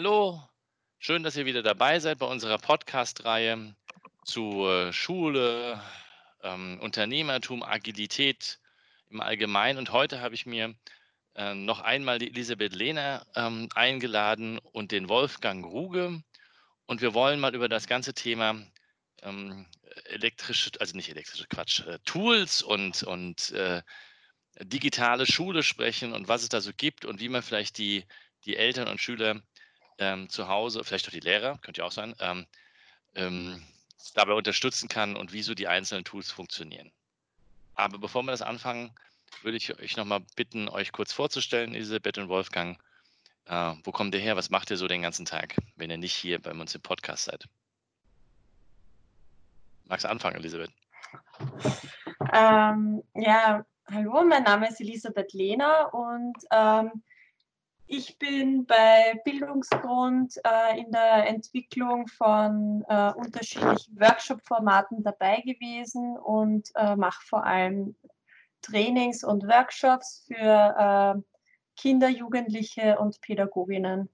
Hallo, schön, dass ihr wieder dabei seid bei unserer Podcast-Reihe zu äh, Schule, ähm, Unternehmertum, Agilität im Allgemeinen. Und heute habe ich mir äh, noch einmal die Elisabeth Lehner ähm, eingeladen und den Wolfgang Ruge. Und wir wollen mal über das ganze Thema ähm, elektrische, also nicht elektrische Quatsch, äh, Tools und, und äh, digitale Schule sprechen und was es da so gibt und wie man vielleicht die, die Eltern und Schüler ähm, zu Hause, vielleicht auch die Lehrer, könnte ja auch sein, ähm, ähm, dabei unterstützen kann und wie so die einzelnen Tools funktionieren. Aber bevor wir das anfangen, würde ich euch nochmal bitten, euch kurz vorzustellen, Elisabeth und Wolfgang. Äh, wo kommt ihr her? Was macht ihr so den ganzen Tag, wenn ihr nicht hier bei uns im Podcast seid? Magst du anfangen, Elisabeth? Ähm, ja, hallo, mein Name ist Elisabeth Lehner und ähm, ich bin bei Bildungsgrund äh, in der Entwicklung von äh, unterschiedlichen Workshop-Formaten dabei gewesen und äh, mache vor allem Trainings und Workshops für äh, Kinder, Jugendliche und Pädagoginnen.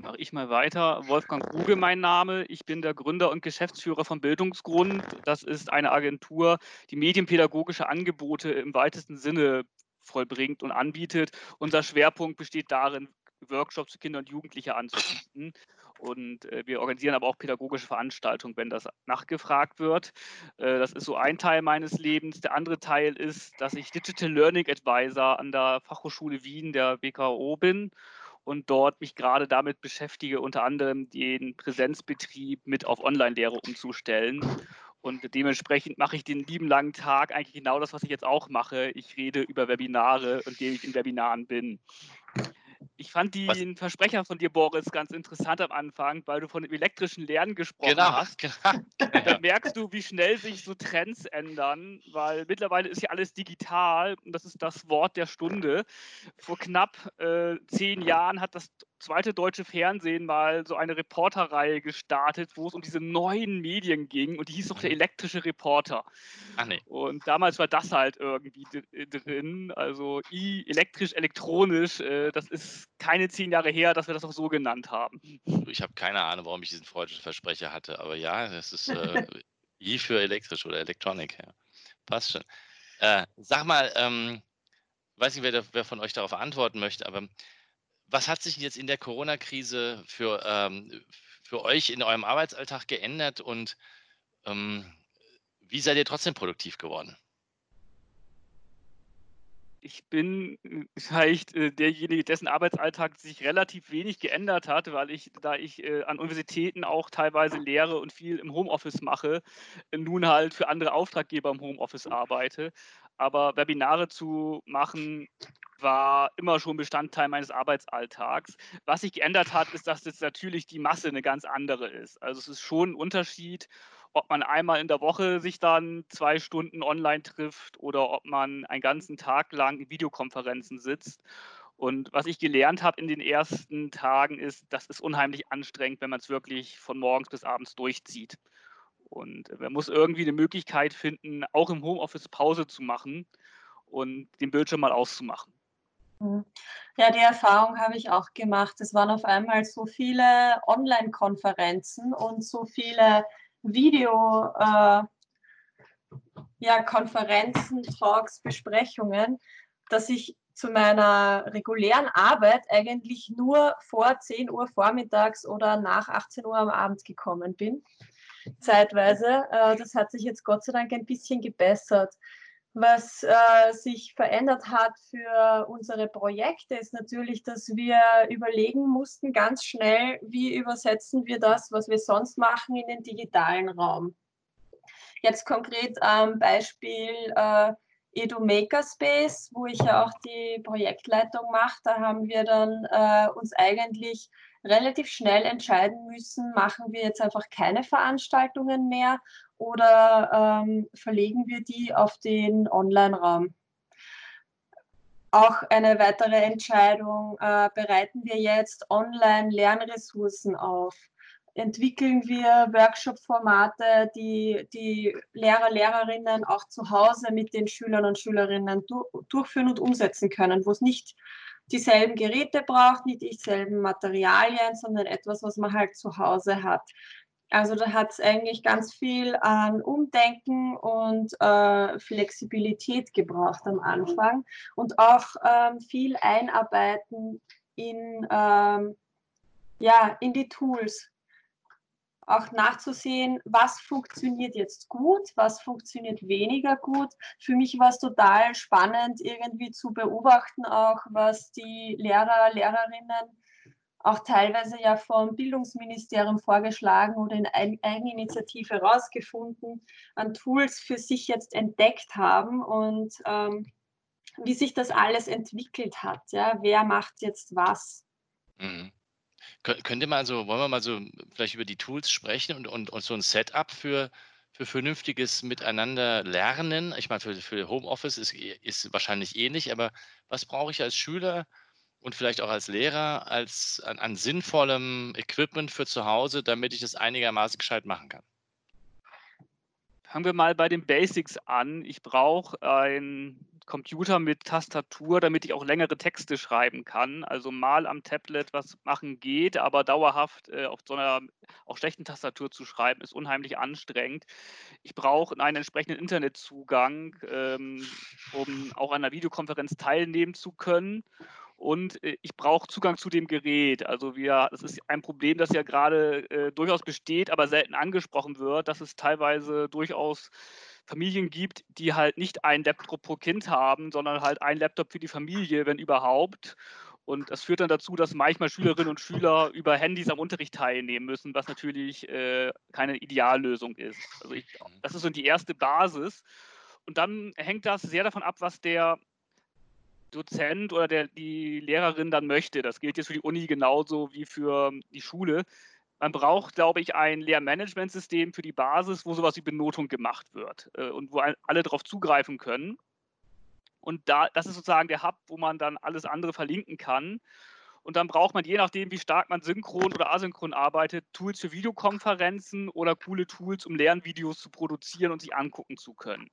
Mache ich mal weiter. Wolfgang Ruge mein Name. Ich bin der Gründer und Geschäftsführer von Bildungsgrund. Das ist eine Agentur, die medienpädagogische Angebote im weitesten Sinne vollbringt und anbietet. Unser Schwerpunkt besteht darin, Workshops für Kinder und Jugendliche anzubieten. Und äh, wir organisieren aber auch pädagogische Veranstaltungen, wenn das nachgefragt wird. Äh, das ist so ein Teil meines Lebens. Der andere Teil ist, dass ich Digital Learning Advisor an der Fachhochschule Wien der BKO bin und dort mich gerade damit beschäftige, unter anderem den Präsenzbetrieb mit auf Online-Lehre umzustellen. Und dementsprechend mache ich den lieben langen Tag eigentlich genau das, was ich jetzt auch mache. Ich rede über Webinare, indem ich in Webinaren bin. Ich fand den Was? Versprecher von dir, Boris, ganz interessant am Anfang, weil du von dem elektrischen Lernen gesprochen genau, hast. Genau. Da merkst du, wie schnell sich so Trends ändern, weil mittlerweile ist ja alles digital und das ist das Wort der Stunde. Vor knapp äh, zehn Jahren hat das zweite deutsche Fernsehen mal so eine Reporterreihe gestartet, wo es um diese neuen Medien ging und die hieß doch der elektrische Reporter. Ach nee. Und damals war das halt irgendwie äh, drin, also I, elektrisch, elektronisch, äh, das ist keine zehn Jahre her, dass wir das auch so genannt haben. Ich habe keine Ahnung, warum ich diesen freudischen Versprecher hatte, aber ja, das ist äh, I für elektrisch oder Electronic, ja. Passt schon. Äh, sag mal, ähm, weiß nicht, wer, wer von euch darauf antworten möchte, aber was hat sich jetzt in der Corona-Krise für, ähm, für euch in eurem Arbeitsalltag geändert und ähm, wie seid ihr trotzdem produktiv geworden? Ich bin äh, vielleicht äh, derjenige, dessen Arbeitsalltag sich relativ wenig geändert hat, weil ich, da ich äh, an Universitäten auch teilweise lehre und viel im Homeoffice mache, nun halt für andere Auftraggeber im Homeoffice arbeite. Aber Webinare zu machen, war immer schon Bestandteil meines Arbeitsalltags. Was sich geändert hat, ist, dass jetzt natürlich die Masse eine ganz andere ist. Also es ist schon ein Unterschied, ob man einmal in der Woche sich dann zwei Stunden online trifft oder ob man einen ganzen Tag lang in Videokonferenzen sitzt. Und was ich gelernt habe in den ersten Tagen ist, das ist unheimlich anstrengend, wenn man es wirklich von morgens bis abends durchzieht. Und man muss irgendwie eine Möglichkeit finden, auch im Homeoffice Pause zu machen und den Bildschirm mal auszumachen. Mhm. Ja, die Erfahrung habe ich auch gemacht. Es waren auf einmal so viele Online-Konferenzen und so viele Video, äh, ja, Talks, Besprechungen, dass ich zu meiner regulären Arbeit eigentlich nur vor 10 Uhr vormittags oder nach 18 Uhr am Abend gekommen bin, zeitweise. Äh, das hat sich jetzt Gott sei Dank ein bisschen gebessert. Was äh, sich verändert hat für unsere Projekte ist natürlich, dass wir überlegen mussten ganz schnell, wie übersetzen wir das, was wir sonst machen, in den digitalen Raum. Jetzt konkret am Beispiel äh, Edu Makerspace, wo ich ja auch die Projektleitung mache, da haben wir dann äh, uns eigentlich relativ schnell entscheiden müssen, machen wir jetzt einfach keine Veranstaltungen mehr oder ähm, verlegen wir die auf den Online-Raum? Auch eine weitere Entscheidung, äh, bereiten wir jetzt Online-Lernressourcen auf? Entwickeln wir Workshop-Formate, die die Lehrer, Lehrerinnen auch zu Hause mit den Schülern und Schülerinnen du durchführen und umsetzen können, wo es nicht dieselben Geräte braucht, nicht dieselben Materialien, sondern etwas, was man halt zu Hause hat. Also da hat es eigentlich ganz viel an Umdenken und äh, Flexibilität gebraucht am Anfang und auch ähm, viel Einarbeiten in, ähm, ja, in die Tools. Auch nachzusehen, was funktioniert jetzt gut, was funktioniert weniger gut. Für mich war es total spannend, irgendwie zu beobachten, auch was die Lehrer, Lehrerinnen auch teilweise ja vom Bildungsministerium vorgeschlagen oder in Eigeninitiative herausgefunden, an Tools für sich jetzt entdeckt haben und ähm, wie sich das alles entwickelt hat. Ja? Wer macht jetzt was? Mhm. Könnt ihr mal so, wollen wir mal so vielleicht über die Tools sprechen und, und, und so ein Setup für, für vernünftiges Miteinander lernen? Ich meine, für, für Homeoffice ist, ist wahrscheinlich ähnlich, aber was brauche ich als Schüler und vielleicht auch als Lehrer als an, an sinnvollem Equipment für zu Hause, damit ich das einigermaßen gescheit machen kann? Fangen wir mal bei den Basics an. Ich brauche einen Computer mit Tastatur, damit ich auch längere Texte schreiben kann. Also mal am Tablet was machen geht, aber dauerhaft äh, auf so einer auch schlechten Tastatur zu schreiben, ist unheimlich anstrengend. Ich brauche einen entsprechenden Internetzugang, ähm, um auch an einer Videokonferenz teilnehmen zu können und äh, ich brauche Zugang zu dem Gerät. Also wir, das ist ein Problem, das ja gerade äh, durchaus besteht, aber selten angesprochen wird, dass es teilweise durchaus Familien gibt, die halt nicht einen Laptop pro Kind haben, sondern halt einen Laptop für die Familie, wenn überhaupt. Und das führt dann dazu, dass manchmal Schülerinnen und Schüler über Handys am Unterricht teilnehmen müssen, was natürlich äh, keine Ideallösung ist. Also ich, das ist so die erste Basis. Und dann hängt das sehr davon ab, was der Dozent oder der, die Lehrerin dann möchte. Das gilt jetzt für die Uni genauso wie für die Schule. Man braucht, glaube ich, ein Lehrmanagementsystem für die Basis, wo sowas wie Benotung gemacht wird äh, und wo alle darauf zugreifen können. Und da, das ist sozusagen der Hub, wo man dann alles andere verlinken kann. Und dann braucht man, je nachdem, wie stark man synchron oder asynchron arbeitet, Tools für Videokonferenzen oder coole Tools, um Lernvideos zu produzieren und sich angucken zu können.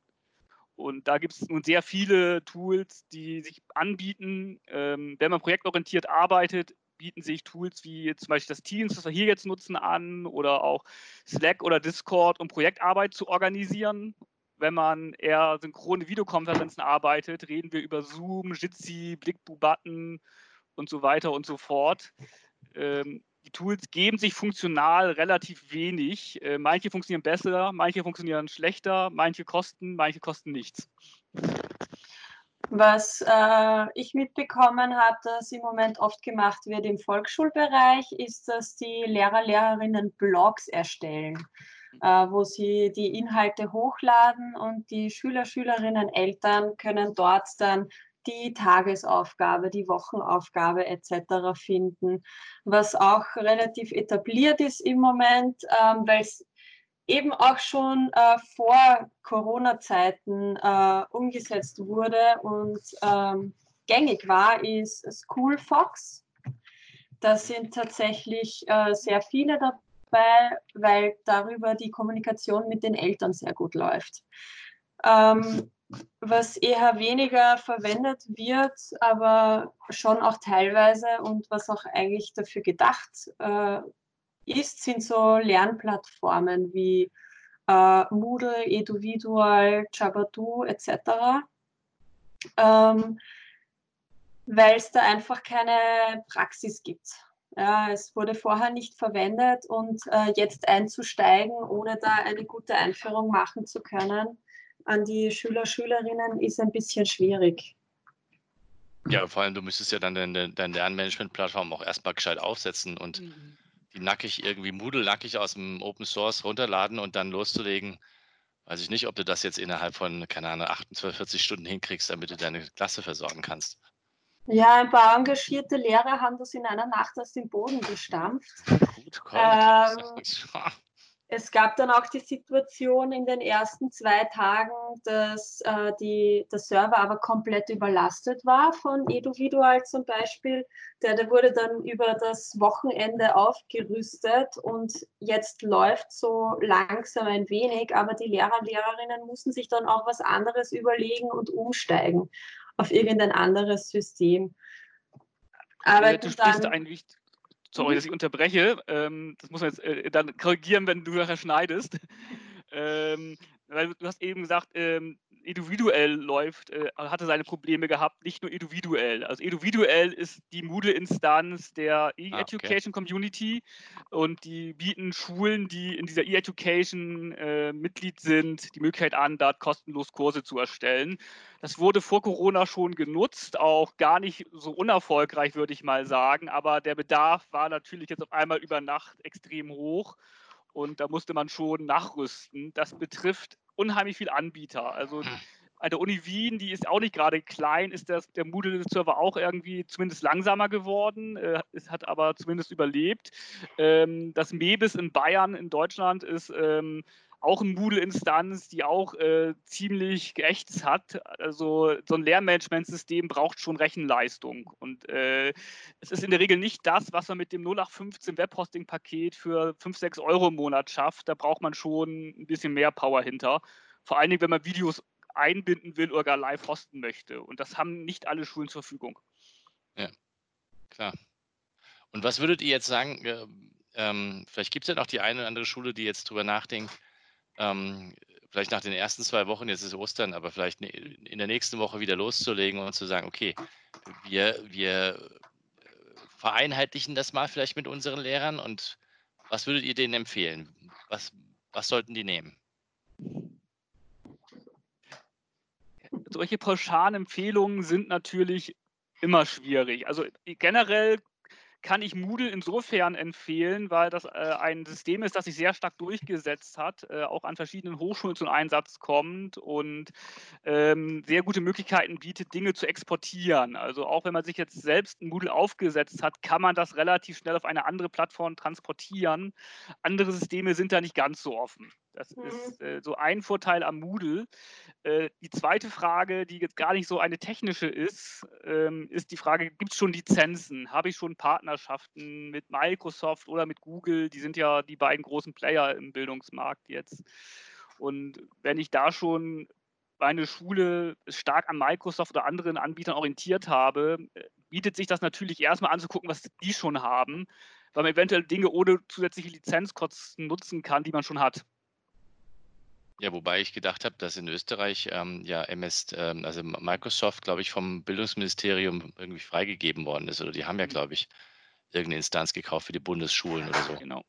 Und da gibt es nun sehr viele Tools, die sich anbieten. Ähm, wenn man projektorientiert arbeitet, bieten sich Tools wie zum Beispiel das Teams, das wir hier jetzt nutzen, an oder auch Slack oder Discord, um Projektarbeit zu organisieren. Wenn man eher synchrone Videokonferenzen arbeitet, reden wir über Zoom, Jitsi, Blickbu-Button und so weiter und so fort. Ähm, die Tools geben sich funktional relativ wenig. Äh, manche funktionieren besser, manche funktionieren schlechter, manche kosten, manche kosten nichts. Was äh, ich mitbekommen habe, dass im Moment oft gemacht wird im Volksschulbereich, ist, dass die Lehrer, Lehrerinnen Blogs erstellen, äh, wo sie die Inhalte hochladen und die Schüler, Schülerinnen, Eltern können dort dann die Tagesaufgabe, die Wochenaufgabe etc. finden, was auch relativ etabliert ist im Moment, ähm, weil es eben auch schon äh, vor Corona-Zeiten äh, umgesetzt wurde und ähm, gängig war, ist School Fox. Da sind tatsächlich äh, sehr viele dabei, weil darüber die Kommunikation mit den Eltern sehr gut läuft. Ähm, was eher weniger verwendet wird, aber schon auch teilweise und was auch eigentlich dafür gedacht äh, ist, sind so Lernplattformen wie äh, Moodle, Eduvidual, Jabadoo etc. Ähm, weil es da einfach keine Praxis gibt. Ja, es wurde vorher nicht verwendet und äh, jetzt einzusteigen, ohne da eine gute Einführung machen zu können, an die Schüler, Schülerinnen ist ein bisschen schwierig. Ja, vor allem, du müsstest ja dann deine, deine Lernmanagement-Plattform auch erstmal gescheit aufsetzen und mhm. Nackig irgendwie Moodle nackig aus dem Open Source runterladen und dann loszulegen. Weiß ich nicht, ob du das jetzt innerhalb von, keine Ahnung, 48, 40 Stunden hinkriegst, damit du deine Klasse versorgen kannst. Ja, ein paar engagierte Lehrer haben das in einer Nacht aus dem Boden gestampft. Gut, komm, ähm, es gab dann auch die Situation in den ersten zwei Tagen, dass äh, die, der Server aber komplett überlastet war von Eduvidual zum Beispiel. Der, der wurde dann über das Wochenende aufgerüstet und jetzt läuft so langsam ein wenig, aber die Lehrer und Lehrerinnen mussten sich dann auch was anderes überlegen und umsteigen auf irgendein anderes System. arbeiten du sprichst. Ein, sorry, dass ich unterbreche. Ähm, das muss man jetzt äh, dann korrigieren, wenn du nachher schneidest. ähm, weil du hast eben gesagt, ähm, individuell läuft, äh, hatte seine Probleme gehabt, nicht nur individuell. Also individuell ist die Moodle-Instanz der E-Education ah, okay. Community und die bieten Schulen, die in dieser E-Education äh, Mitglied sind, die Möglichkeit an, dort kostenlos Kurse zu erstellen. Das wurde vor Corona schon genutzt, auch gar nicht so unerfolgreich, würde ich mal sagen, aber der Bedarf war natürlich jetzt auf einmal über Nacht extrem hoch und da musste man schon nachrüsten. Das betrifft unheimlich viele Anbieter. Also hm. an der Uni Wien, die ist auch nicht gerade klein, ist das, der Moodle-Server auch irgendwie zumindest langsamer geworden. Äh, es hat aber zumindest überlebt. Ähm, das MEBIS in Bayern, in Deutschland, ist ähm, auch eine Moodle-Instanz, die auch äh, ziemlich geächtet hat. Also so ein Lernmanagementsystem braucht schon Rechenleistung. Und äh, es ist in der Regel nicht das, was man mit dem 0815 Webhosting-Paket für 5, 6 Euro im Monat schafft. Da braucht man schon ein bisschen mehr Power hinter. Vor allen Dingen, wenn man Videos einbinden will oder gar live hosten möchte. Und das haben nicht alle Schulen zur Verfügung. Ja, klar. Und was würdet ihr jetzt sagen? Äh, ähm, vielleicht gibt es ja noch die eine oder andere Schule, die jetzt drüber nachdenkt, ähm, vielleicht nach den ersten zwei Wochen, jetzt ist Ostern, aber vielleicht ne, in der nächsten Woche wieder loszulegen und zu sagen, okay, wir, wir äh, vereinheitlichen das mal vielleicht mit unseren Lehrern und was würdet ihr denen empfehlen? Was, was sollten die nehmen? Solche pauschalen Empfehlungen sind natürlich immer schwierig. Also generell kann ich Moodle insofern empfehlen, weil das äh, ein System ist, das sich sehr stark durchgesetzt hat, äh, auch an verschiedenen Hochschulen zum Einsatz kommt und ähm, sehr gute Möglichkeiten bietet, Dinge zu exportieren. Also auch wenn man sich jetzt selbst ein Moodle aufgesetzt hat, kann man das relativ schnell auf eine andere Plattform transportieren. Andere Systeme sind da nicht ganz so offen. Das mhm. ist äh, so ein Vorteil am Moodle. Äh, die zweite Frage, die jetzt gar nicht so eine technische ist, ähm, ist die Frage, gibt es schon Lizenzen? Habe ich schon Partnerschaften mit Microsoft oder mit Google? Die sind ja die beiden großen Player im Bildungsmarkt jetzt. Und wenn ich da schon meine Schule stark an Microsoft oder anderen Anbietern orientiert habe, äh, bietet sich das natürlich erstmal anzugucken, was die schon haben, weil man eventuell Dinge ohne zusätzliche Lizenzkosten nutzen kann, die man schon hat. Ja, wobei ich gedacht habe, dass in Österreich ähm, ja MS, ähm, also Microsoft, glaube ich, vom Bildungsministerium irgendwie freigegeben worden ist. Oder die haben ja, mhm. glaube ich, irgendeine Instanz gekauft für die Bundesschulen oder so. Genau.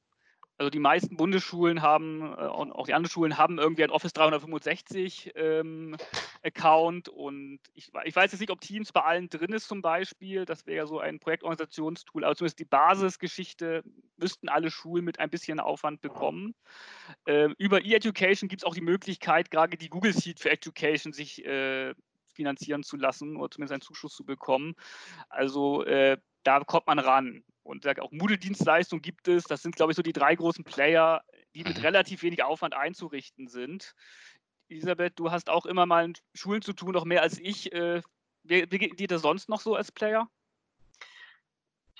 Also die meisten Bundesschulen haben äh, und auch die anderen Schulen haben irgendwie ein Office 365 ähm, Account und ich, ich, weiß jetzt nicht, ob Teams bei allen drin ist zum Beispiel. Das wäre ja so ein Projektorganisationstool, aber zumindest die Basisgeschichte müssten alle Schulen mit ein bisschen Aufwand bekommen. Ähm, über E-Education gibt es auch die Möglichkeit, gerade die Google Seed für Education sich äh, finanzieren zu lassen oder zumindest einen Zuschuss zu bekommen. Also äh, da kommt man ran. Und auch Moodle-Dienstleistungen gibt es. Das sind, glaube ich, so die drei großen Player, die mit mhm. relativ wenig Aufwand einzurichten sind. Elisabeth, du hast auch immer mal mit Schulen zu tun, noch mehr als ich. Äh, wie, wie geht dir das sonst noch so als Player?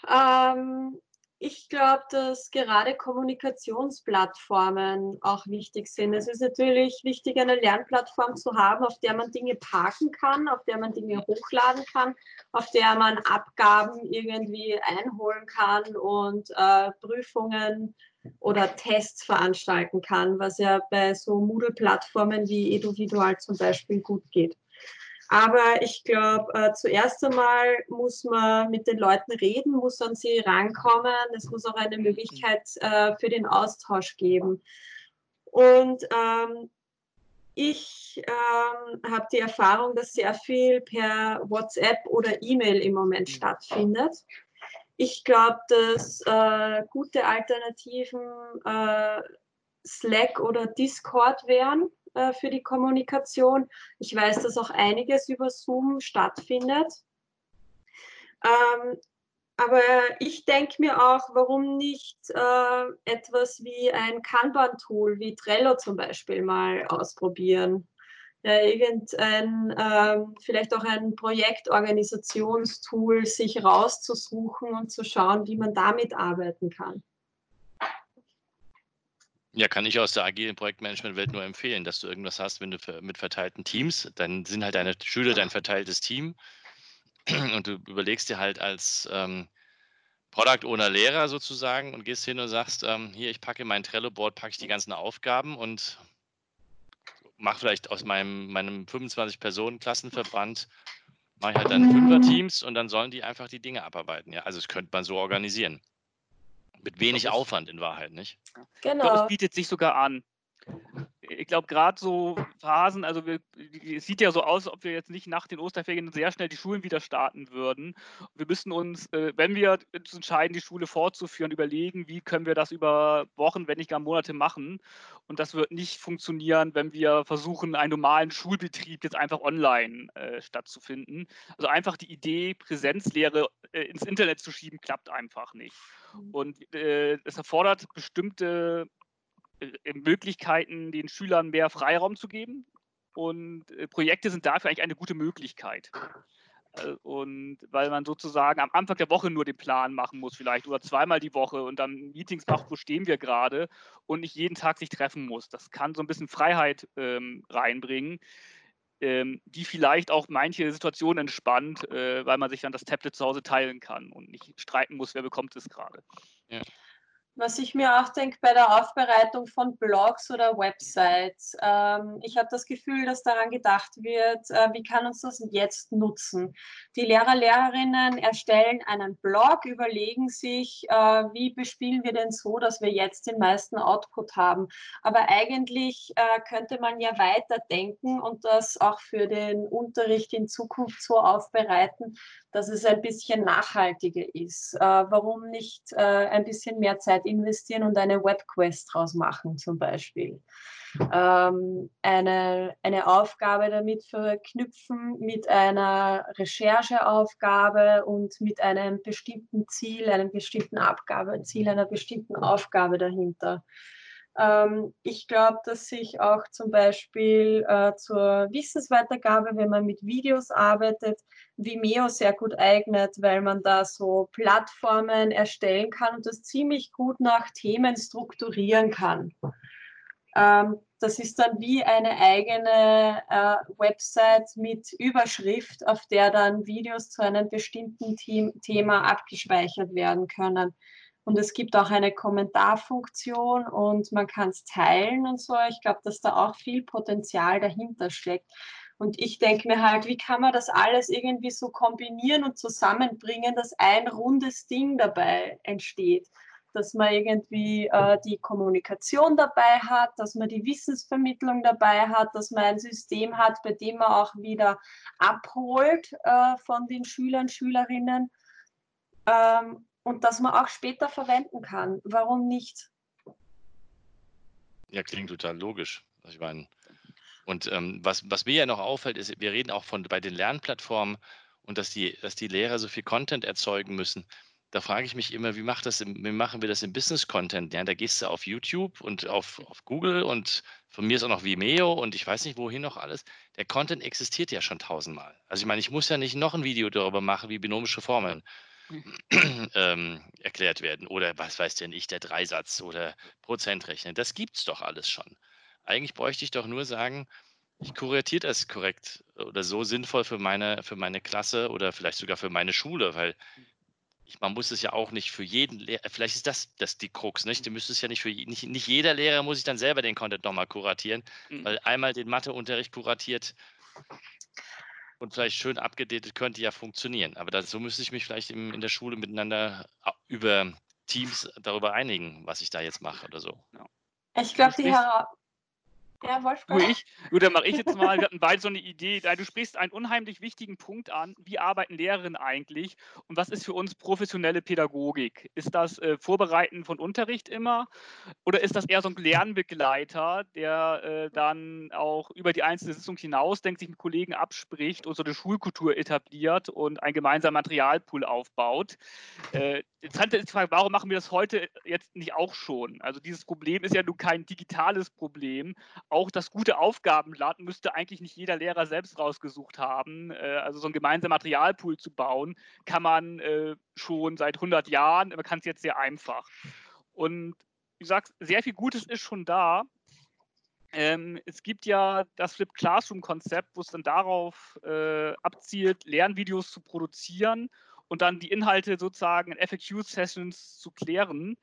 Ähm, ich glaube, dass gerade Kommunikationsplattformen auch wichtig sind. Es ist natürlich wichtig, eine Lernplattform zu haben, auf der man Dinge parken kann, auf der man Dinge hochladen kann, auf der man Abgaben irgendwie einholen kann und äh, Prüfungen oder Tests veranstalten kann, was ja bei so Moodle-Plattformen wie Eduvidual zum Beispiel gut geht. Aber ich glaube, äh, zuerst einmal muss man mit den Leuten reden, muss an sie rankommen. Es muss auch eine Möglichkeit äh, für den Austausch geben. Und ähm, ich ähm, habe die Erfahrung, dass sehr viel per WhatsApp oder E-Mail im Moment stattfindet. Ich glaube, dass äh, gute Alternativen äh, Slack oder Discord wären äh, für die Kommunikation. Ich weiß, dass auch einiges über Zoom stattfindet. Ähm, aber ich denke mir auch, warum nicht äh, etwas wie ein Kanban-Tool wie Trello zum Beispiel mal ausprobieren. Ja, irgendein, ähm, vielleicht auch ein Projektorganisationstool sich rauszusuchen und zu schauen, wie man damit arbeiten kann. Ja, kann ich aus der agilen Projektmanagement-Welt nur empfehlen, dass du irgendwas hast, wenn du mit verteilten Teams, dann sind halt deine Schüler dein verteiltes Team. und du überlegst dir halt als ähm, Product Owner Lehrer sozusagen und gehst hin und sagst, ähm, hier, ich packe mein Trello-Board, packe ich die ganzen Aufgaben und mache vielleicht aus meinem, meinem 25-Personen-Klassenverband, mache ich halt dann Fünfer-Teams und dann sollen die einfach die Dinge abarbeiten. Ja, also das könnte man so organisieren. Mit wenig Aufwand in Wahrheit, nicht? Genau. Ich glaube, es bietet sich sogar an ich glaube, gerade so Phasen, also wir, es sieht ja so aus, als ob wir jetzt nicht nach den Osterferien sehr schnell die Schulen wieder starten würden. Wir müssen uns, äh, wenn wir uns entscheiden, die Schule fortzuführen, überlegen, wie können wir das über Wochen, wenn nicht gar Monate machen. Und das wird nicht funktionieren, wenn wir versuchen, einen normalen Schulbetrieb jetzt einfach online äh, stattzufinden. Also einfach die Idee, Präsenzlehre äh, ins Internet zu schieben, klappt einfach nicht. Mhm. Und äh, es erfordert bestimmte Möglichkeiten, den Schülern mehr Freiraum zu geben. Und äh, Projekte sind dafür eigentlich eine gute Möglichkeit. Äh, und weil man sozusagen am Anfang der Woche nur den Plan machen muss, vielleicht oder zweimal die Woche und dann Meetings macht, wo stehen wir gerade und nicht jeden Tag sich treffen muss. Das kann so ein bisschen Freiheit ähm, reinbringen, ähm, die vielleicht auch manche Situationen entspannt, äh, weil man sich dann das Tablet zu Hause teilen kann und nicht streiten muss, wer bekommt es gerade. Ja. Was ich mir auch denke bei der Aufbereitung von Blogs oder Websites, ähm, ich habe das Gefühl, dass daran gedacht wird, äh, wie kann uns das jetzt nutzen? Die Lehrer, Lehrerinnen erstellen einen Blog, überlegen sich, äh, wie bespielen wir denn so, dass wir jetzt den meisten Output haben. Aber eigentlich äh, könnte man ja weiter denken und das auch für den Unterricht in Zukunft so aufbereiten, dass es ein bisschen nachhaltiger ist. Äh, warum nicht äh, ein bisschen mehr Zeit investieren und eine Webquest draus machen zum Beispiel? Ähm, eine, eine Aufgabe damit verknüpfen mit einer Rechercheaufgabe und mit einem bestimmten Ziel, einem bestimmten Abgabeziel, einer bestimmten Aufgabe dahinter. Ähm, ich glaube, dass sich auch zum Beispiel äh, zur Wissensweitergabe, wenn man mit Videos arbeitet, Vimeo sehr gut eignet, weil man da so Plattformen erstellen kann und das ziemlich gut nach Themen strukturieren kann. Ähm, das ist dann wie eine eigene äh, Website mit Überschrift, auf der dann Videos zu einem bestimmten Thema abgespeichert werden können. Und es gibt auch eine Kommentarfunktion und man kann es teilen und so. Ich glaube, dass da auch viel Potenzial dahinter steckt. Und ich denke mir halt, wie kann man das alles irgendwie so kombinieren und zusammenbringen, dass ein rundes Ding dabei entsteht. Dass man irgendwie äh, die Kommunikation dabei hat, dass man die Wissensvermittlung dabei hat, dass man ein System hat, bei dem man auch wieder abholt äh, von den Schülern, Schülerinnen. Ähm, und dass man auch später verwenden kann. Warum nicht? Ja, klingt total logisch. Ich meine, und ähm, was, was mir ja noch auffällt, ist, wir reden auch von bei den Lernplattformen und dass die, dass die Lehrer so viel Content erzeugen müssen. Da frage ich mich immer, wie, macht das wie machen wir das im Business-Content? Ja, da gehst du auf YouTube und auf, auf Google und von mir ist auch noch Vimeo und ich weiß nicht, wohin noch alles. Der Content existiert ja schon tausendmal. Also ich meine, ich muss ja nicht noch ein Video darüber machen, wie binomische Formeln ähm, erklärt werden. Oder was weiß denn ich, der Dreisatz oder Prozentrechnen. Das gibt es doch alles schon. Eigentlich bräuchte ich doch nur sagen, ich kuratiere das korrekt oder so sinnvoll für meine, für meine Klasse oder vielleicht sogar für meine Schule, weil ich, man muss es ja auch nicht für jeden Lehrer, vielleicht ist das, das die Krux, nicht? Du müsstest ja nicht für nicht, nicht jeder Lehrer muss ich dann selber den Content nochmal kuratieren, mhm. weil einmal den Matheunterricht kuratiert, und vielleicht schön abgedatet könnte ja funktionieren. Aber dazu müsste ich mich vielleicht im, in der Schule miteinander über Teams darüber einigen, was ich da jetzt mache oder so. Ja. Ich glaube, die, Hera ja, Wolfgang. Nur ich, gut, dann mache ich jetzt mal, wir hatten beide so eine Idee. Du sprichst einen unheimlich wichtigen Punkt an. Wie arbeiten Lehrerinnen eigentlich und was ist für uns professionelle Pädagogik? Ist das äh, Vorbereiten von Unterricht immer oder ist das eher so ein Lernbegleiter, der äh, dann auch über die einzelne Sitzung hinaus denkt, sich mit Kollegen abspricht und so eine Schulkultur etabliert und ein gemeinsamer Materialpool aufbaut? Äh, interessant ist die Frage, warum machen wir das heute jetzt nicht auch schon? Also dieses Problem ist ja nun kein digitales Problem, auch das gute Aufgabenblatt müsste eigentlich nicht jeder Lehrer selbst rausgesucht haben. Äh, also so ein gemeinsamer Materialpool zu bauen, kann man äh, schon seit 100 Jahren, man kann es jetzt sehr einfach. Und wie gesagt, sehr viel Gutes ist schon da. Ähm, es gibt ja das Flip Classroom-Konzept, wo es dann darauf äh, abzielt, Lernvideos zu produzieren und dann die Inhalte sozusagen in FAQ-Sessions zu klären.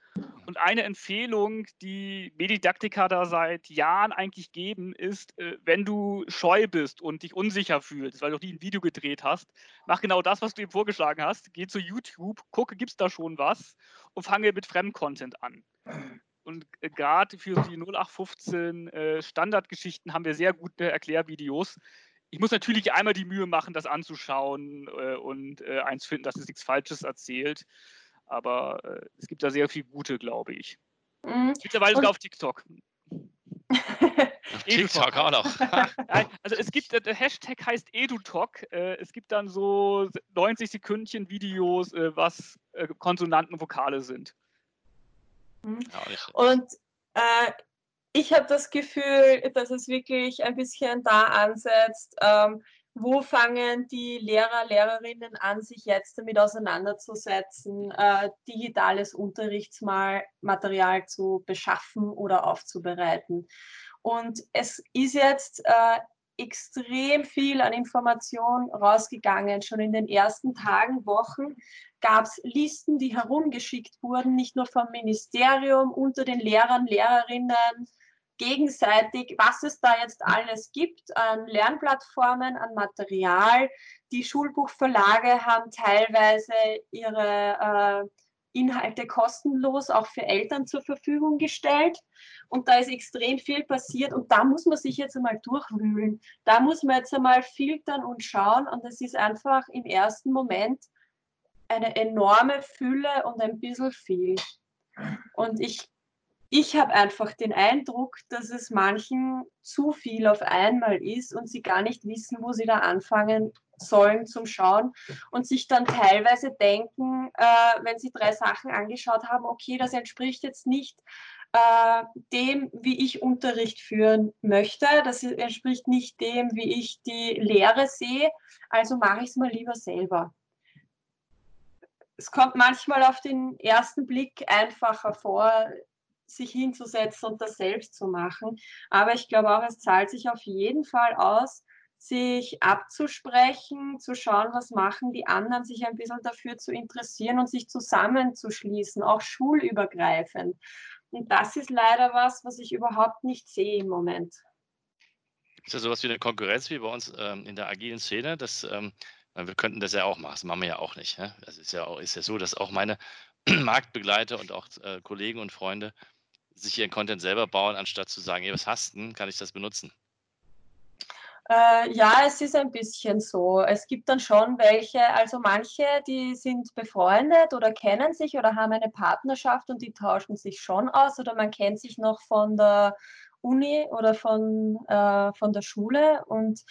Und eine Empfehlung, die Medidaktiker da seit Jahren eigentlich geben, ist, äh, wenn du scheu bist und dich unsicher fühlst, weil du nie ein Video gedreht hast, mach genau das, was du ihm vorgeschlagen hast. Geh zu YouTube, gucke, gibt es da schon was und fange mit Fremdcontent an. Und äh, gerade für die 0815 äh, Standardgeschichten haben wir sehr gute Erklärvideos, ich muss natürlich einmal die Mühe machen, das anzuschauen äh, und äh, eins finden, dass es nichts Falsches erzählt. Aber äh, es gibt da sehr viel Gute, glaube ich. Mhm. Mittlerweile sogar auf TikTok. auf TikTok auch noch. also es gibt, der Hashtag heißt EduTalk. Äh, es gibt dann so 90 Sekündchen Videos, äh, was äh, Konsonanten und Vokale sind. Mhm. Und ich habe das Gefühl, dass es wirklich ein bisschen da ansetzt, ähm, wo fangen die Lehrer, Lehrerinnen an, sich jetzt damit auseinanderzusetzen, äh, digitales Unterrichtsmaterial zu beschaffen oder aufzubereiten. Und es ist jetzt äh, extrem viel an Informationen rausgegangen. Schon in den ersten Tagen, Wochen gab es Listen, die herumgeschickt wurden, nicht nur vom Ministerium, unter den Lehrern, Lehrerinnen, gegenseitig, was es da jetzt alles gibt an Lernplattformen, an Material. Die Schulbuchverlage haben teilweise ihre äh, Inhalte kostenlos auch für Eltern zur Verfügung gestellt. Und da ist extrem viel passiert und da muss man sich jetzt einmal durchwühlen. Da muss man jetzt einmal filtern und schauen und es ist einfach im ersten Moment eine enorme Fülle und ein bisschen viel. Und ich ich habe einfach den Eindruck, dass es manchen zu viel auf einmal ist und sie gar nicht wissen, wo sie da anfangen sollen zum Schauen und sich dann teilweise denken, äh, wenn sie drei Sachen angeschaut haben, okay, das entspricht jetzt nicht äh, dem, wie ich Unterricht führen möchte, das entspricht nicht dem, wie ich die Lehre sehe, also mache ich es mal lieber selber. Es kommt manchmal auf den ersten Blick einfacher vor, sich hinzusetzen und das selbst zu machen. Aber ich glaube auch, es zahlt sich auf jeden Fall aus, sich abzusprechen, zu schauen, was machen die anderen, sich ein bisschen dafür zu interessieren und sich zusammenzuschließen, auch schulübergreifend. Und das ist leider was, was ich überhaupt nicht sehe im Moment. Ist ja sowas wie eine Konkurrenz wie bei uns ähm, in der agilen Szene? Das, ähm, wir könnten das ja auch machen, das machen wir ja auch nicht. Ne? Das ist ja, auch, ist ja so, dass auch meine Marktbegleiter und auch äh, Kollegen und Freunde sich ihren Content selber bauen, anstatt zu sagen, hey, was hast du, kann ich das benutzen? Äh, ja, es ist ein bisschen so. Es gibt dann schon welche, also manche, die sind befreundet oder kennen sich oder haben eine Partnerschaft und die tauschen sich schon aus oder man kennt sich noch von der Uni oder von, äh, von der Schule und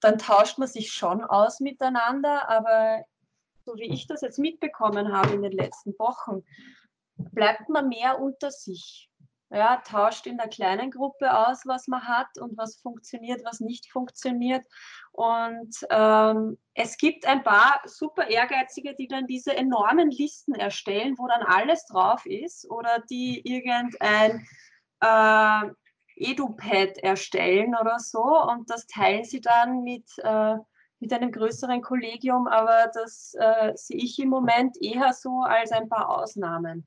dann tauscht man sich schon aus miteinander, aber so wie ich das jetzt mitbekommen habe in den letzten Wochen, bleibt man mehr unter sich ja, tauscht in der kleinen Gruppe aus, was man hat und was funktioniert, was nicht funktioniert. Und ähm, es gibt ein paar super Ehrgeizige, die dann diese enormen Listen erstellen, wo dann alles drauf ist oder die irgendein äh, EduPad erstellen oder so und das teilen sie dann mit, äh, mit einem größeren Kollegium, aber das äh, sehe ich im Moment eher so als ein paar Ausnahmen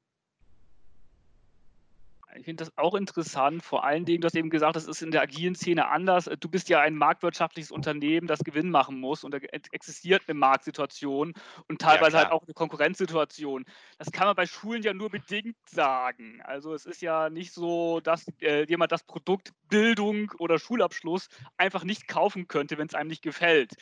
ich finde das auch interessant. Vor allen Dingen, du hast eben gesagt, das ist in der agilen Szene anders. Du bist ja ein marktwirtschaftliches Unternehmen, das Gewinn machen muss und da existiert eine Marktsituation und teilweise ja, halt auch eine Konkurrenzsituation. Das kann man bei Schulen ja nur bedingt sagen. Also es ist ja nicht so, dass äh, jemand das Produkt Bildung oder Schulabschluss einfach nicht kaufen könnte, wenn es einem nicht gefällt.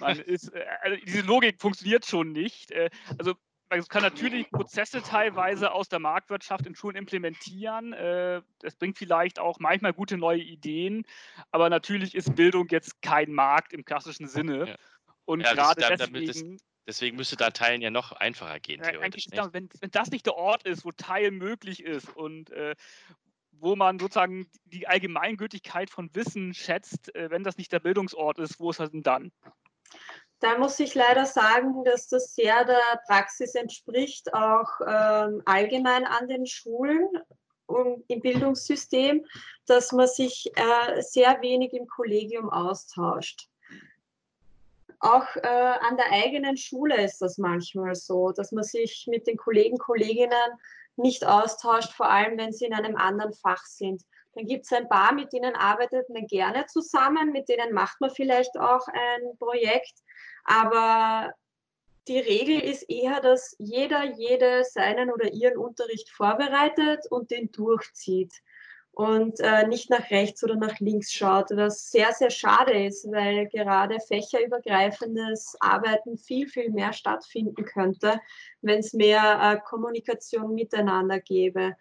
Ist, äh, also diese Logik funktioniert schon nicht. Äh, also es kann natürlich Prozesse teilweise aus der Marktwirtschaft in Schulen implementieren. Äh, das bringt vielleicht auch manchmal gute neue Ideen, aber natürlich ist Bildung jetzt kein Markt im klassischen Sinne. Ja. Und ja, gerade das, deswegen. Das, deswegen müsste da Teilen ja noch einfacher gehen, theoretisch. Wenn, wenn, das nicht der Ort ist, wo Teilen möglich ist und äh, wo man sozusagen die Allgemeingültigkeit von Wissen schätzt, äh, wenn das nicht der Bildungsort ist, wo ist das denn dann? Da muss ich leider sagen, dass das sehr der Praxis entspricht, auch ähm, allgemein an den Schulen. im Bildungssystem, dass man sich äh, sehr wenig im Kollegium austauscht. Auch äh, an der eigenen Schule ist das manchmal so, dass man sich mit den Kollegen, Kolleginnen nicht austauscht, vor allem wenn sie in einem anderen Fach sind. Dann gibt es ein paar, mit denen arbeitet man gerne zusammen, mit denen macht man vielleicht auch ein Projekt. Aber die Regel ist eher, dass jeder, jede seinen oder ihren Unterricht vorbereitet und den durchzieht und äh, nicht nach rechts oder nach links schaut, was sehr, sehr schade ist, weil gerade fächerübergreifendes Arbeiten viel, viel mehr stattfinden könnte, wenn es mehr äh, Kommunikation miteinander gäbe.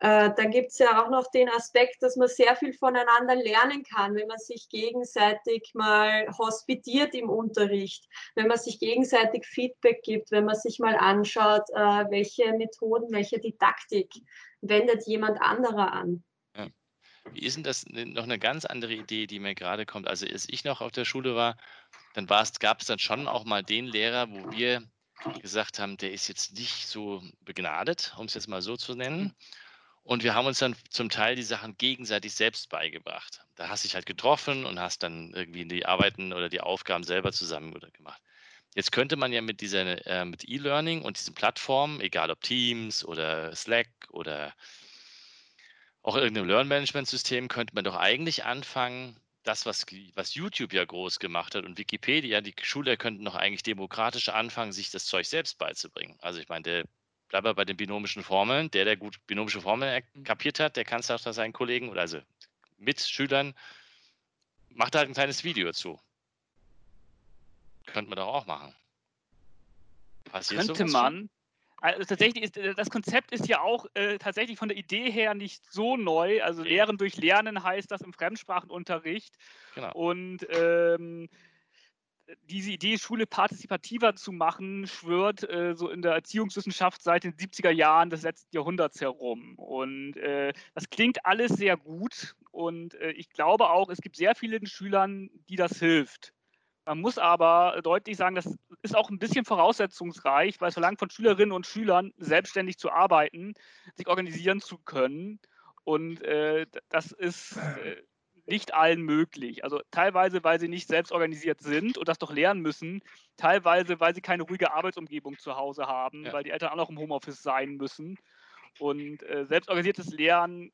Äh, dann gibt es ja auch noch den Aspekt, dass man sehr viel voneinander lernen kann, wenn man sich gegenseitig mal hospitiert im Unterricht, wenn man sich gegenseitig Feedback gibt, wenn man sich mal anschaut, äh, welche Methoden, welche Didaktik wendet jemand anderer an. Wie ist denn das noch eine ganz andere Idee, die mir gerade kommt? Also als ich noch auf der Schule war, dann gab es dann schon auch mal den Lehrer, wo wir gesagt haben, der ist jetzt nicht so begnadet, um es jetzt mal so zu nennen. Und wir haben uns dann zum Teil die Sachen gegenseitig selbst beigebracht. Da hast du dich halt getroffen und hast dann irgendwie die Arbeiten oder die Aufgaben selber zusammen gemacht. Jetzt könnte man ja mit dieser äh, mit E-Learning und diesen Plattformen, egal ob Teams oder Slack oder auch irgendeinem Learn-Management-System, könnte man doch eigentlich anfangen, das, was, was YouTube ja groß gemacht hat und Wikipedia, die Schüler könnten doch eigentlich demokratisch anfangen, sich das Zeug selbst beizubringen. Also ich meine, der bleiben wir bei den binomischen Formeln. Der, der gut binomische Formeln mhm. kapiert hat, der kann es auch seinen Kollegen oder also Mitschülern, macht halt ein kleines Video zu. Könnte man doch auch machen. Passiert Könnte man. Also tatsächlich ist äh, das Konzept ist ja auch äh, tatsächlich von der Idee her nicht so neu. Also Lehren durch Lernen heißt das im Fremdsprachenunterricht. Genau. Und ähm, diese Idee, Schule partizipativer zu machen, schwört äh, so in der Erziehungswissenschaft seit den 70er Jahren des letzten Jahrhunderts herum. Und äh, das klingt alles sehr gut. Und äh, ich glaube auch, es gibt sehr vielen Schülern, die das hilft. Man muss aber deutlich sagen, das ist auch ein bisschen voraussetzungsreich, weil es verlangt von Schülerinnen und Schülern, selbstständig zu arbeiten, sich organisieren zu können. Und äh, das ist äh, nicht allen möglich. Also teilweise, weil sie nicht selbst organisiert sind und das doch lernen müssen, teilweise, weil sie keine ruhige Arbeitsumgebung zu Hause haben, ja. weil die Eltern auch noch im Homeoffice sein müssen. Und äh, selbstorganisiertes Lernen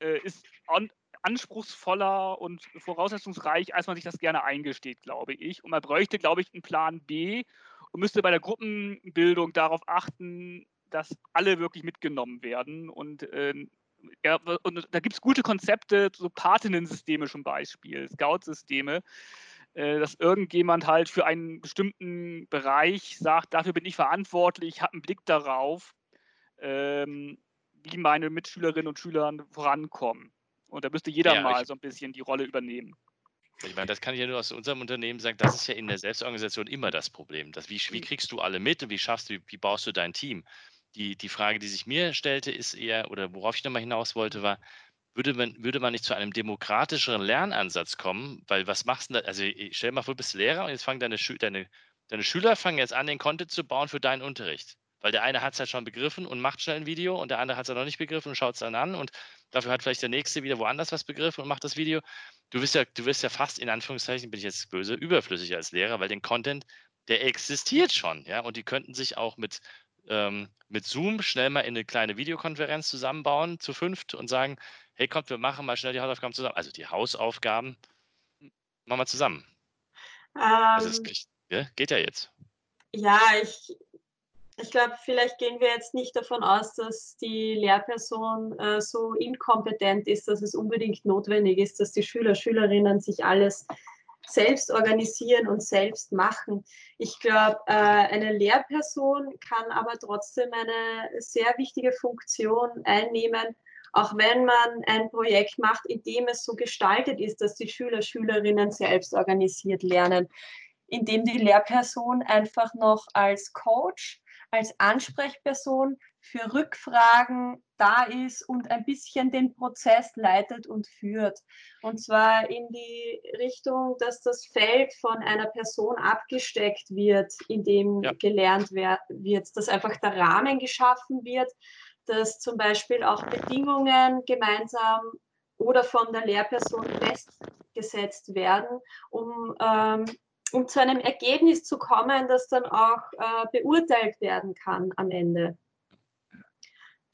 äh, ist an, anspruchsvoller und voraussetzungsreich, als man sich das gerne eingesteht, glaube ich. Und man bräuchte, glaube ich, einen Plan B und müsste bei der Gruppenbildung darauf achten, dass alle wirklich mitgenommen werden und äh, ja, und da gibt es gute Konzepte, so Patinnen-Systeme zum Beispiel, Scout-Systeme, äh, dass irgendjemand halt für einen bestimmten Bereich sagt, dafür bin ich verantwortlich, habe einen Blick darauf, ähm, wie meine Mitschülerinnen und Schüler vorankommen. Und da müsste jeder ja, mal so ein bisschen die Rolle übernehmen. Ich meine, das kann ich ja nur aus unserem Unternehmen sagen, das ist ja in der Selbstorganisation immer das Problem. Das, wie, wie kriegst du alle mit und wie schaffst du, wie baust du dein Team? Die, die Frage, die sich mir stellte, ist eher, oder worauf ich nochmal hinaus wollte, war, würde man, würde man nicht zu einem demokratischeren Lernansatz kommen? Weil was machst du da? Also stell dir mal vor, du bist Lehrer und jetzt fangen deine, Schü deine, deine Schüler fangen jetzt an, den Content zu bauen für deinen Unterricht. Weil der eine hat es halt schon begriffen und macht schnell ein Video und der andere hat es ja noch nicht begriffen und schaut es dann an und dafür hat vielleicht der nächste wieder woanders was begriffen und macht das Video. Du wirst ja, du wirst ja fast in Anführungszeichen, bin ich jetzt böse, überflüssig als Lehrer, weil den Content, der existiert schon, ja, und die könnten sich auch mit ähm, mit Zoom schnell mal in eine kleine Videokonferenz zusammenbauen zu fünft und sagen, hey, kommt, wir machen mal schnell die Hausaufgaben zusammen. Also die Hausaufgaben machen wir zusammen. Ähm, ist, ja, geht ja jetzt. Ja, ich, ich glaube, vielleicht gehen wir jetzt nicht davon aus, dass die Lehrperson äh, so inkompetent ist, dass es unbedingt notwendig ist, dass die Schüler, Schülerinnen sich alles selbst organisieren und selbst machen. Ich glaube, äh, eine Lehrperson kann aber trotzdem eine sehr wichtige Funktion einnehmen, auch wenn man ein Projekt macht, in dem es so gestaltet ist, dass die Schüler, Schülerinnen selbst organisiert lernen, indem die Lehrperson einfach noch als Coach, als Ansprechperson für Rückfragen da ist und ein bisschen den Prozess leitet und führt. Und zwar in die Richtung, dass das Feld von einer Person abgesteckt wird, in dem ja. gelernt wird, dass einfach der Rahmen geschaffen wird, dass zum Beispiel auch Bedingungen gemeinsam oder von der Lehrperson festgesetzt werden, um, ähm, um zu einem Ergebnis zu kommen, das dann auch äh, beurteilt werden kann am Ende.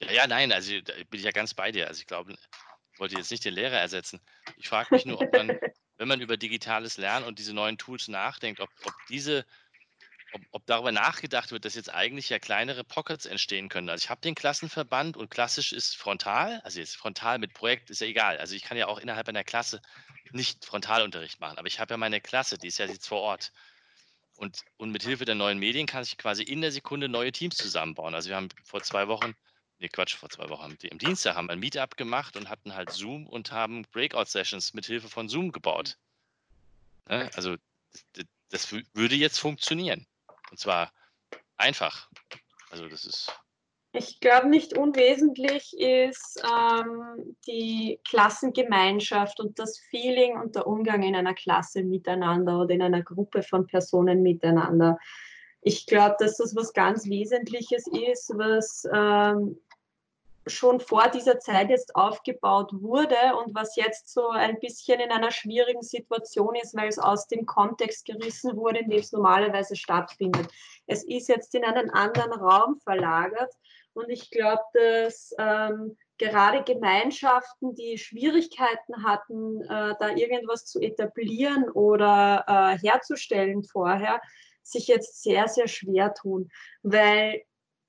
Ja, ja, nein, also da bin ich ja ganz bei dir. Also ich glaube, ich wollte jetzt nicht den Lehrer ersetzen. Ich frage mich nur, ob man, wenn man über digitales Lernen und diese neuen Tools nachdenkt, ob, ob diese ob, ob, darüber nachgedacht wird, dass jetzt eigentlich ja kleinere Pockets entstehen können. Also ich habe den Klassenverband und klassisch ist frontal, also jetzt frontal mit Projekt ist ja egal. Also ich kann ja auch innerhalb einer Klasse nicht Frontalunterricht machen, aber ich habe ja meine Klasse, die ist ja jetzt vor Ort. Und, und mit Hilfe der neuen Medien kann ich quasi in der Sekunde neue Teams zusammenbauen. Also wir haben vor zwei Wochen, nee Quatsch, vor zwei Wochen, am Dienstag haben wir ein Meetup gemacht und hatten halt Zoom und haben Breakout-Sessions mit Hilfe von Zoom gebaut. Ne? Also das, das würde jetzt funktionieren. Und zwar einfach. Also das ist. Ich glaube, nicht unwesentlich ist ähm, die Klassengemeinschaft und das Feeling und der Umgang in einer Klasse miteinander oder in einer Gruppe von Personen miteinander. Ich glaube, dass das was ganz Wesentliches ist, was ähm, schon vor dieser Zeit jetzt aufgebaut wurde und was jetzt so ein bisschen in einer schwierigen Situation ist, weil es aus dem Kontext gerissen wurde, in dem es normalerweise stattfindet. Es ist jetzt in einen anderen Raum verlagert und ich glaube, dass ähm, gerade Gemeinschaften, die Schwierigkeiten hatten, äh, da irgendwas zu etablieren oder äh, herzustellen vorher, sich jetzt sehr, sehr schwer tun, weil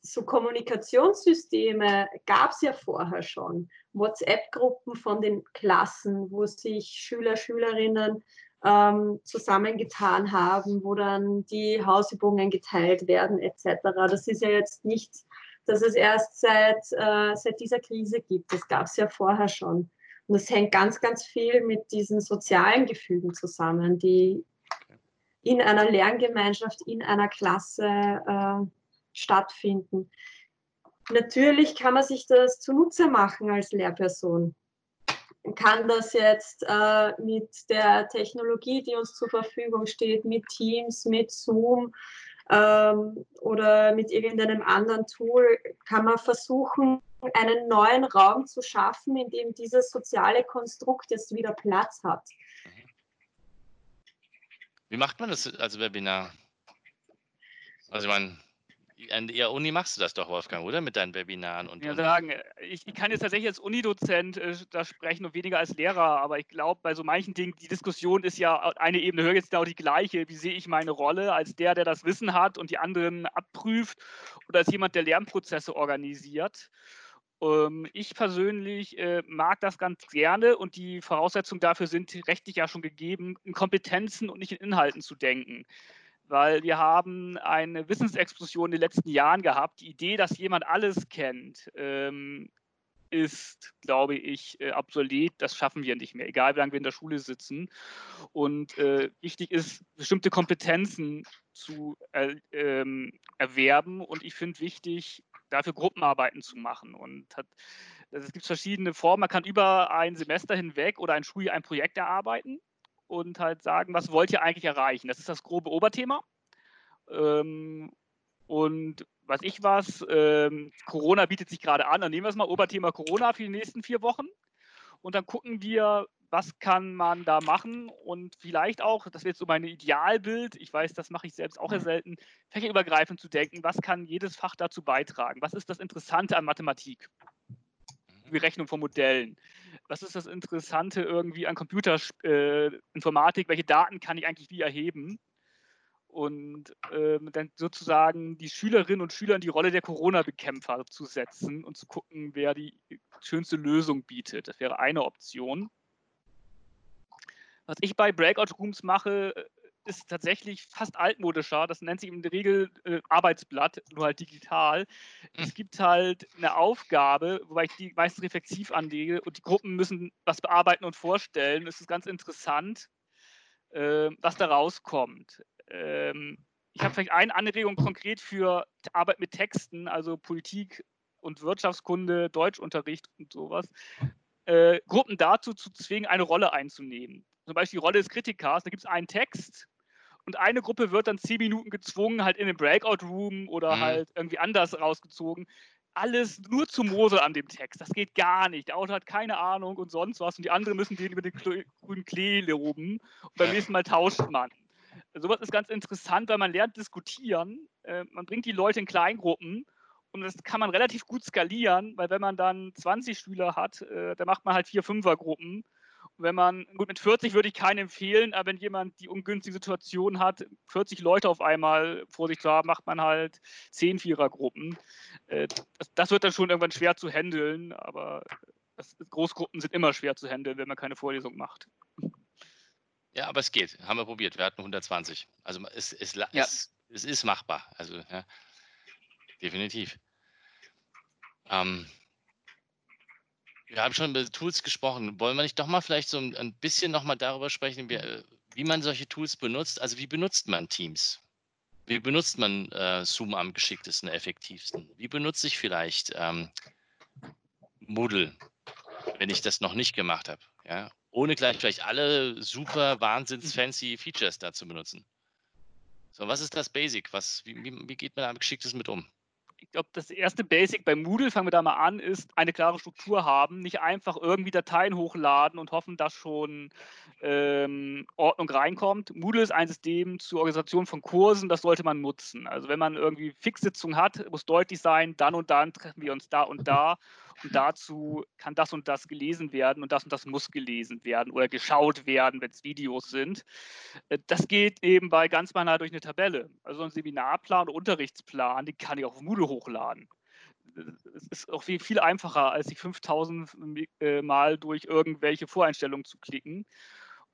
so Kommunikationssysteme gab es ja vorher schon. WhatsApp-Gruppen von den Klassen, wo sich Schüler, Schülerinnen ähm, zusammengetan haben, wo dann die Hausübungen geteilt werden etc. Das ist ja jetzt nichts, dass es erst seit, äh, seit dieser Krise gibt. Das gab es ja vorher schon. Und das hängt ganz, ganz viel mit diesen sozialen Gefügen zusammen, die in einer Lerngemeinschaft, in einer Klasse äh, stattfinden. Natürlich kann man sich das zunutze machen als Lehrperson. Man kann das jetzt äh, mit der Technologie, die uns zur Verfügung steht, mit Teams, mit Zoom ähm, oder mit irgendeinem anderen Tool, kann man versuchen, einen neuen Raum zu schaffen, in dem dieses soziale Konstrukt jetzt wieder Platz hat. Wie macht man das als Webinar? Also ich meine, an der Uni machst du das doch, Wolfgang, oder? Mit deinen Webinaren und. Ja, sagen, ich, ich kann jetzt tatsächlich als Unidozent äh, da sprechen und weniger als Lehrer, aber ich glaube, bei so manchen Dingen, die Diskussion ist ja eine Ebene höher, jetzt genau die gleiche. Wie sehe ich meine Rolle als der, der das Wissen hat und die anderen abprüft oder als jemand, der Lernprozesse organisiert? Ähm, ich persönlich äh, mag das ganz gerne und die Voraussetzungen dafür sind rechtlich ja schon gegeben, in Kompetenzen und nicht in Inhalten zu denken weil wir haben eine Wissensexplosion in den letzten Jahren gehabt. Die Idee, dass jemand alles kennt, ähm, ist, glaube ich, äh, obsolet. Das schaffen wir nicht mehr, egal wie lange wir in der Schule sitzen. Und äh, wichtig ist, bestimmte Kompetenzen zu äh, ähm, erwerben. Und ich finde wichtig, dafür Gruppenarbeiten zu machen. Und hat, es gibt verschiedene Formen. Man kann über ein Semester hinweg oder ein Schuljahr ein Projekt erarbeiten und halt sagen, was wollt ihr eigentlich erreichen? Das ist das grobe Oberthema. Ähm, und was ich was, ähm, Corona bietet sich gerade an, dann nehmen wir es mal Oberthema Corona für die nächsten vier Wochen und dann gucken wir, was kann man da machen und vielleicht auch, das wäre jetzt so mein Idealbild, ich weiß, das mache ich selbst auch sehr selten, fächerübergreifend zu denken, was kann jedes Fach dazu beitragen? Was ist das Interessante an Mathematik? Die Rechnung von Modellen was ist das Interessante irgendwie an Computerinformatik, äh, welche Daten kann ich eigentlich wie erheben? Und ähm, dann sozusagen die Schülerinnen und Schüler in die Rolle der Corona-Bekämpfer zu setzen und zu gucken, wer die schönste Lösung bietet. Das wäre eine Option. Was ich bei Breakout Rooms mache, ist tatsächlich fast altmodischer. Das nennt sich in der Regel äh, Arbeitsblatt, nur halt digital. Es hm. gibt halt eine Aufgabe, wobei ich die meistens reflexiv anlege und die Gruppen müssen was bearbeiten und vorstellen. Es ist ganz interessant, äh, was da rauskommt. Ähm, ich habe vielleicht eine Anregung konkret für Arbeit mit Texten, also Politik und Wirtschaftskunde, Deutschunterricht und sowas. Äh, Gruppen dazu zu zwingen, eine Rolle einzunehmen. Zum Beispiel die Rolle des Kritikers. Da gibt es einen Text und eine Gruppe wird dann zehn Minuten gezwungen, halt in den Breakout-Room oder mhm. halt irgendwie anders rausgezogen, alles nur zu Mose an dem Text. Das geht gar nicht. Der Autor hat keine Ahnung und sonst was und die anderen müssen den über den grünen Klee loben und beim nächsten Mal tauscht man. Sowas ist ganz interessant, weil man lernt diskutieren. Äh, man bringt die Leute in Kleingruppen und das kann man relativ gut skalieren, weil wenn man dann 20 Schüler hat, äh, dann macht man halt vier Fünfergruppen. Wenn man, gut, mit 40 würde ich keinen empfehlen, aber wenn jemand die ungünstige Situation hat, 40 Leute auf einmal vor sich zu haben, macht man halt 10 Vierergruppen. Äh, das, wird dann schon irgendwann schwer zu handeln, aber Großgruppen sind immer schwer zu handeln, wenn man keine Vorlesung macht. Ja, aber es geht. Haben wir probiert. Wir hatten 120. Also es, es, ja. es, es ist machbar. Also ja, definitiv. Ähm, wir haben schon über Tools gesprochen. Wollen wir nicht doch mal vielleicht so ein bisschen noch mal darüber sprechen, wie, wie man solche Tools benutzt? Also wie benutzt man Teams? Wie benutzt man äh, Zoom am geschicktesten, effektivsten? Wie benutze ich vielleicht ähm, Moodle, wenn ich das noch nicht gemacht habe? Ja? Ohne gleich vielleicht alle super wahnsinns fancy Features da zu benutzen. So, was ist das Basic? Was, wie, wie geht man am geschicktesten mit um? Ich glaube, das erste Basic bei Moodle, fangen wir da mal an, ist eine klare Struktur haben, nicht einfach irgendwie Dateien hochladen und hoffen, dass schon ähm, Ordnung reinkommt. Moodle ist ein System zur Organisation von Kursen, das sollte man nutzen. Also wenn man irgendwie Fixsitzungen hat, muss deutlich sein, dann und dann treffen wir uns da und da und dazu kann das und das gelesen werden und das und das muss gelesen werden oder geschaut werden, wenn es Videos sind. Äh, das geht eben bei ganz banal durch eine Tabelle. Also ein Seminarplan Unterrichtsplan, den kann ich auf Moodle hochladen. Es ist auch viel, viel einfacher, als sich 5000 äh, Mal durch irgendwelche Voreinstellungen zu klicken.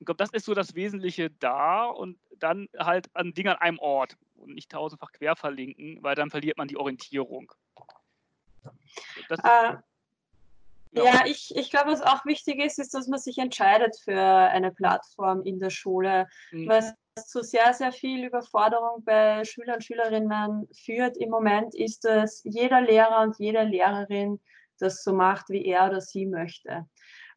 Und ich glaube, das ist so das Wesentliche da und dann halt an Dingen an einem Ort und nicht tausendfach quer verlinken, weil dann verliert man die Orientierung. Äh, ja, ja ich, ich glaube, was auch wichtig ist, ist, dass man sich entscheidet für eine Plattform in der Schule, mhm. es zu sehr, sehr viel Überforderung bei Schülern und Schülerinnen führt. Im Moment ist dass jeder Lehrer und jede Lehrerin das so macht, wie er oder sie möchte.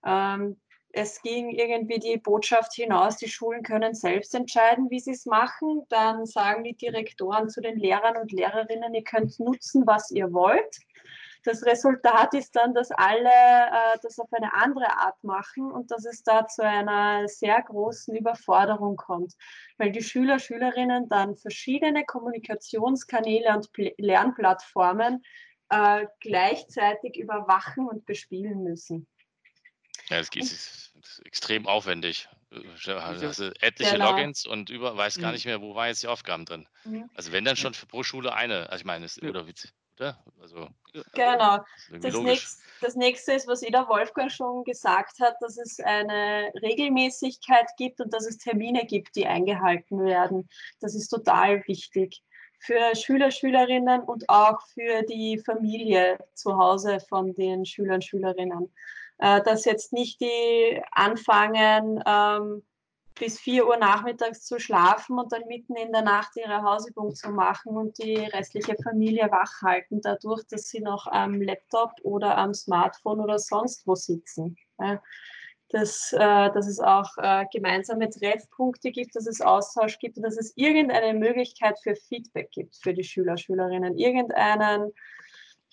Ähm, es ging irgendwie die Botschaft hinaus, die Schulen können selbst entscheiden, wie sie es machen. Dann sagen die Direktoren zu den Lehrern und Lehrerinnen, ihr könnt nutzen, was ihr wollt. Das Resultat ist dann, dass alle äh, das auf eine andere Art machen und dass es da zu einer sehr großen Überforderung kommt, weil die Schüler, Schülerinnen dann verschiedene Kommunikationskanäle und Pl Lernplattformen äh, gleichzeitig überwachen und bespielen müssen. Ja, das geht, ist, ist extrem aufwendig. Also etliche genau. Logins und über weiß gar mhm. nicht mehr, wo war jetzt die Aufgaben drin. Mhm. Also wenn dann schon für pro Schule eine, also ich meine, ist, oder witzig oder? Also, genau. Das nächste, das nächste ist, was jeder Wolfgang schon gesagt hat, dass es eine Regelmäßigkeit gibt und dass es Termine gibt, die eingehalten werden. Das ist total wichtig für Schüler, Schülerinnen und auch für die Familie zu Hause von den Schülern, Schülerinnen. Äh, dass jetzt nicht die anfangen, ähm, bis 4 Uhr nachmittags zu schlafen und dann mitten in der Nacht ihre Hausübung zu machen und die restliche Familie wach halten, dadurch, dass sie noch am Laptop oder am Smartphone oder sonst wo sitzen. Dass, äh, dass es auch äh, gemeinsame Treffpunkte gibt, dass es Austausch gibt und dass es irgendeine Möglichkeit für Feedback gibt für die Schüler, Schülerinnen, irgendeinen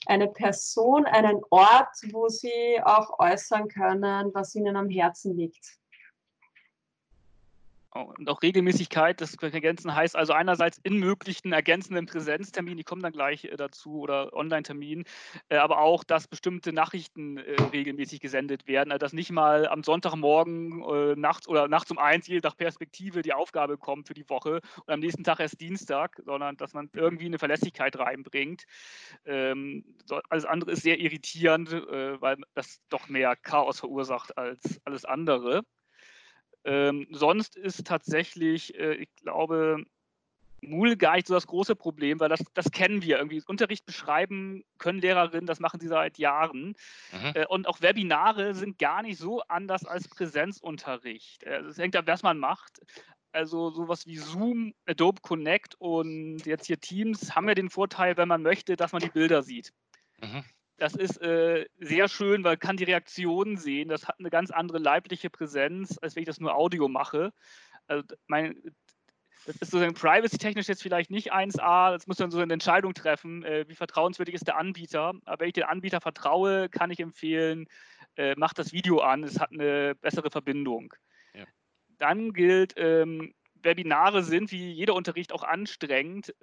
eine Person, einen Ort, wo sie auch äußern können, was ihnen am Herzen liegt. Und auch Regelmäßigkeit des Ergänzen heißt also einerseits in möglichen ergänzenden Präsenzterminen, die kommen dann gleich äh, dazu, oder Online-Terminen, äh, aber auch, dass bestimmte Nachrichten äh, regelmäßig gesendet werden. Also dass nicht mal am Sonntagmorgen nachts oder nachts um eins, je nach Perspektive, die Aufgabe kommt für die Woche und am nächsten Tag erst Dienstag, sondern dass man irgendwie eine Verlässlichkeit reinbringt. Ähm, alles andere ist sehr irritierend, weil das doch mehr Chaos verursacht als alles andere. Ähm, sonst ist tatsächlich, äh, ich glaube, Moodle gar nicht so das große Problem, weil das, das kennen wir irgendwie. Unterricht beschreiben können Lehrerinnen, das machen sie seit Jahren. Mhm. Äh, und auch Webinare sind gar nicht so anders als Präsenzunterricht. Äh, es hängt ab, was man macht. Also sowas wie Zoom, Adobe Connect und jetzt hier Teams haben ja den Vorteil, wenn man möchte, dass man die Bilder sieht. Mhm. Das ist äh, sehr schön, weil man kann die Reaktionen sehen. Das hat eine ganz andere leibliche Präsenz, als wenn ich das nur Audio mache. Also mein, das ist sozusagen privacy-technisch jetzt vielleicht nicht 1A, das muss man so eine Entscheidung treffen, äh, wie vertrauenswürdig ist der Anbieter. Aber wenn ich dem Anbieter vertraue, kann ich empfehlen, äh, macht das Video an, es hat eine bessere Verbindung. Ja. Dann gilt, ähm, Webinare sind wie jeder Unterricht auch anstrengend.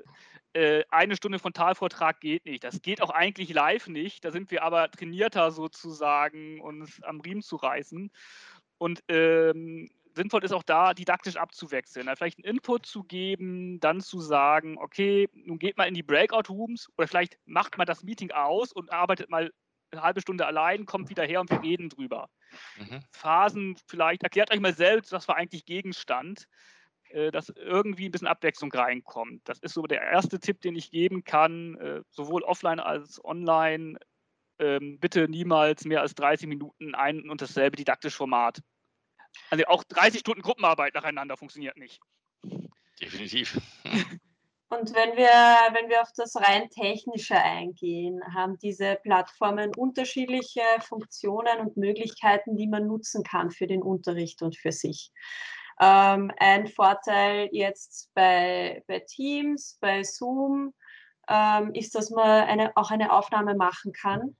Äh, eine Stunde Frontalvortrag geht nicht. Das geht auch eigentlich live nicht. Da sind wir aber trainierter sozusagen, uns am Riemen zu reißen. Und ähm, sinnvoll ist auch da, didaktisch abzuwechseln. vielleicht einen Input zu geben, dann zu sagen, okay, nun geht mal in die Breakout-Rooms oder vielleicht macht mal das Meeting aus und arbeitet mal eine halbe Stunde allein, kommt wieder her und wir reden drüber. Mhm. Phasen vielleicht, erklärt euch mal selbst, was war eigentlich Gegenstand, dass irgendwie ein bisschen Abwechslung reinkommt. Das ist so der erste Tipp, den ich geben kann, äh, sowohl offline als online. Ähm, bitte niemals mehr als 30 Minuten ein und dasselbe didaktische Format also auch 30 Stunden Gruppenarbeit nacheinander funktioniert nicht. Definitiv. Und wenn wir, wenn wir auf das rein technische eingehen, haben diese Plattformen unterschiedliche Funktionen und Möglichkeiten, die man nutzen kann für den Unterricht und für sich. Ähm, ein Vorteil jetzt bei, bei Teams, bei Zoom, ähm, ist, dass man eine, auch eine Aufnahme machen kann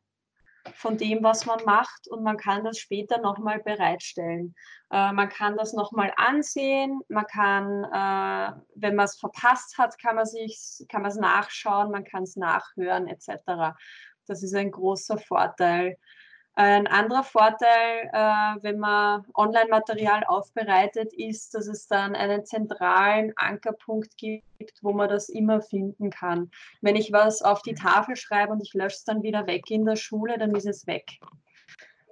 von dem, was man macht und man kann das später nochmal bereitstellen. Äh, man kann das nochmal ansehen, man kann, äh, wenn man es verpasst hat, kann man es nachschauen, man kann es nachhören etc. Das ist ein großer Vorteil. Ein anderer Vorteil, äh, wenn man Online-Material aufbereitet, ist, dass es dann einen zentralen Ankerpunkt gibt, wo man das immer finden kann. Wenn ich was auf die Tafel schreibe und ich lösche es dann wieder weg in der Schule, dann ist es weg.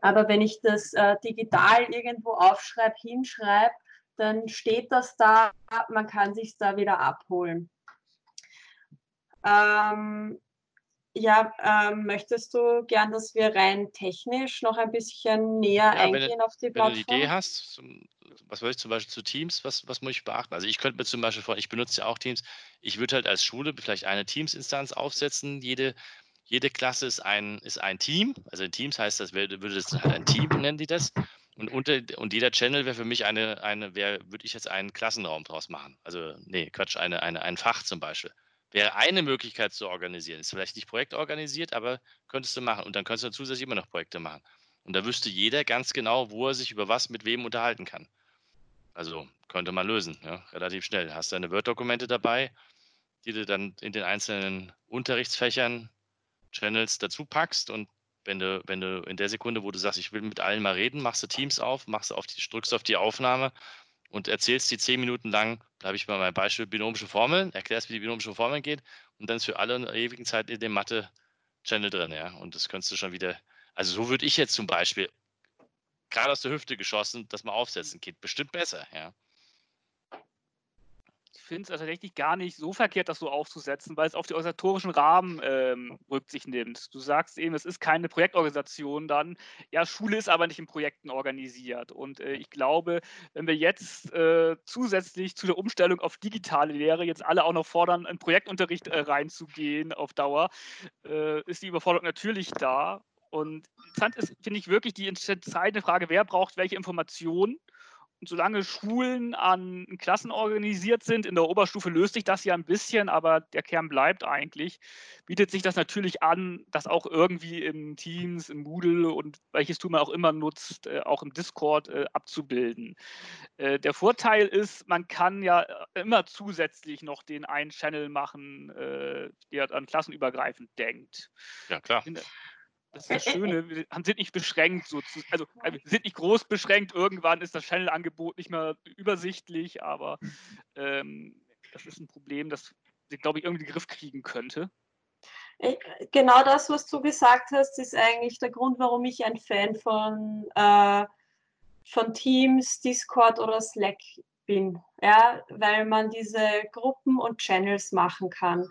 Aber wenn ich das äh, digital irgendwo aufschreibe, hinschreibe, dann steht das da, man kann sich da wieder abholen. Ähm, ja, ähm, möchtest du gern, dass wir rein technisch noch ein bisschen näher ja, eingehen wenn, auf die? Wenn du eine Idee hast, was soll ich zum Beispiel zu Teams, was, was muss ich beachten? Also ich könnte mir zum Beispiel vor, ich benutze ja auch Teams, ich würde halt als Schule vielleicht eine Teams-Instanz aufsetzen. Jede, jede Klasse ist ein, ist ein Team. Also in Teams heißt das, würde das halt ein Team, nennen die das. Und, unter, und jeder Channel wäre für mich eine, eine wäre, würde ich jetzt einen Klassenraum draus machen. Also, nee, Quatsch, eine, eine, ein Fach zum Beispiel wäre eine Möglichkeit zu organisieren. Ist vielleicht nicht projektorganisiert, aber könntest du machen. Und dann könntest du zusätzlich immer noch Projekte machen. Und da wüsste jeder ganz genau, wo er sich über was mit wem unterhalten kann. Also könnte man lösen, ja, relativ schnell. Hast deine Word-Dokumente dabei, die du dann in den einzelnen Unterrichtsfächern, Channels dazu packst und wenn du, wenn du in der Sekunde, wo du sagst, ich will mit allen mal reden, machst du Teams auf, machst auf die, drückst auf die Aufnahme und erzählst die zehn Minuten lang, da habe ich mal mein Beispiel binomische Formeln, erklärst, wie die binomische Formeln geht und dann ist für alle in ewigen Zeit in dem Mathe-Channel drin, ja. Und das könntest du schon wieder, also so würde ich jetzt zum Beispiel gerade aus der Hüfte geschossen, das mal aufsetzen, geht bestimmt besser, ja finde es tatsächlich gar nicht so verkehrt, das so aufzusetzen, weil es auf die organisatorischen Rahmen ähm, Rücksicht nimmt. Du sagst eben, es ist keine Projektorganisation dann. Ja, Schule ist aber nicht in Projekten organisiert. Und äh, ich glaube, wenn wir jetzt äh, zusätzlich zu der Umstellung auf digitale Lehre jetzt alle auch noch fordern, in Projektunterricht äh, reinzugehen auf Dauer, äh, ist die Überforderung natürlich da. Und interessant ist, finde ich, wirklich die entscheidende Frage, wer braucht welche Informationen solange Schulen an Klassen organisiert sind, in der Oberstufe löst sich das ja ein bisschen, aber der Kern bleibt eigentlich, bietet sich das natürlich an, das auch irgendwie in Teams, im Moodle und welches Tool man auch immer nutzt, äh, auch im Discord äh, abzubilden. Äh, der Vorteil ist, man kann ja immer zusätzlich noch den einen Channel machen, der dann klassenübergreifend denkt. Ja, klar. Das ist das Schöne, wir sind nicht beschränkt, so zu, also wir sind nicht groß beschränkt. Irgendwann ist das Channel-Angebot nicht mehr übersichtlich, aber ähm, das ist ein Problem, das ich glaube ich irgendwie in den Griff kriegen könnte. Äh, genau das, was du gesagt hast, ist eigentlich der Grund, warum ich ein Fan von, äh, von Teams, Discord oder Slack bin. Ja, weil man diese Gruppen und Channels machen kann.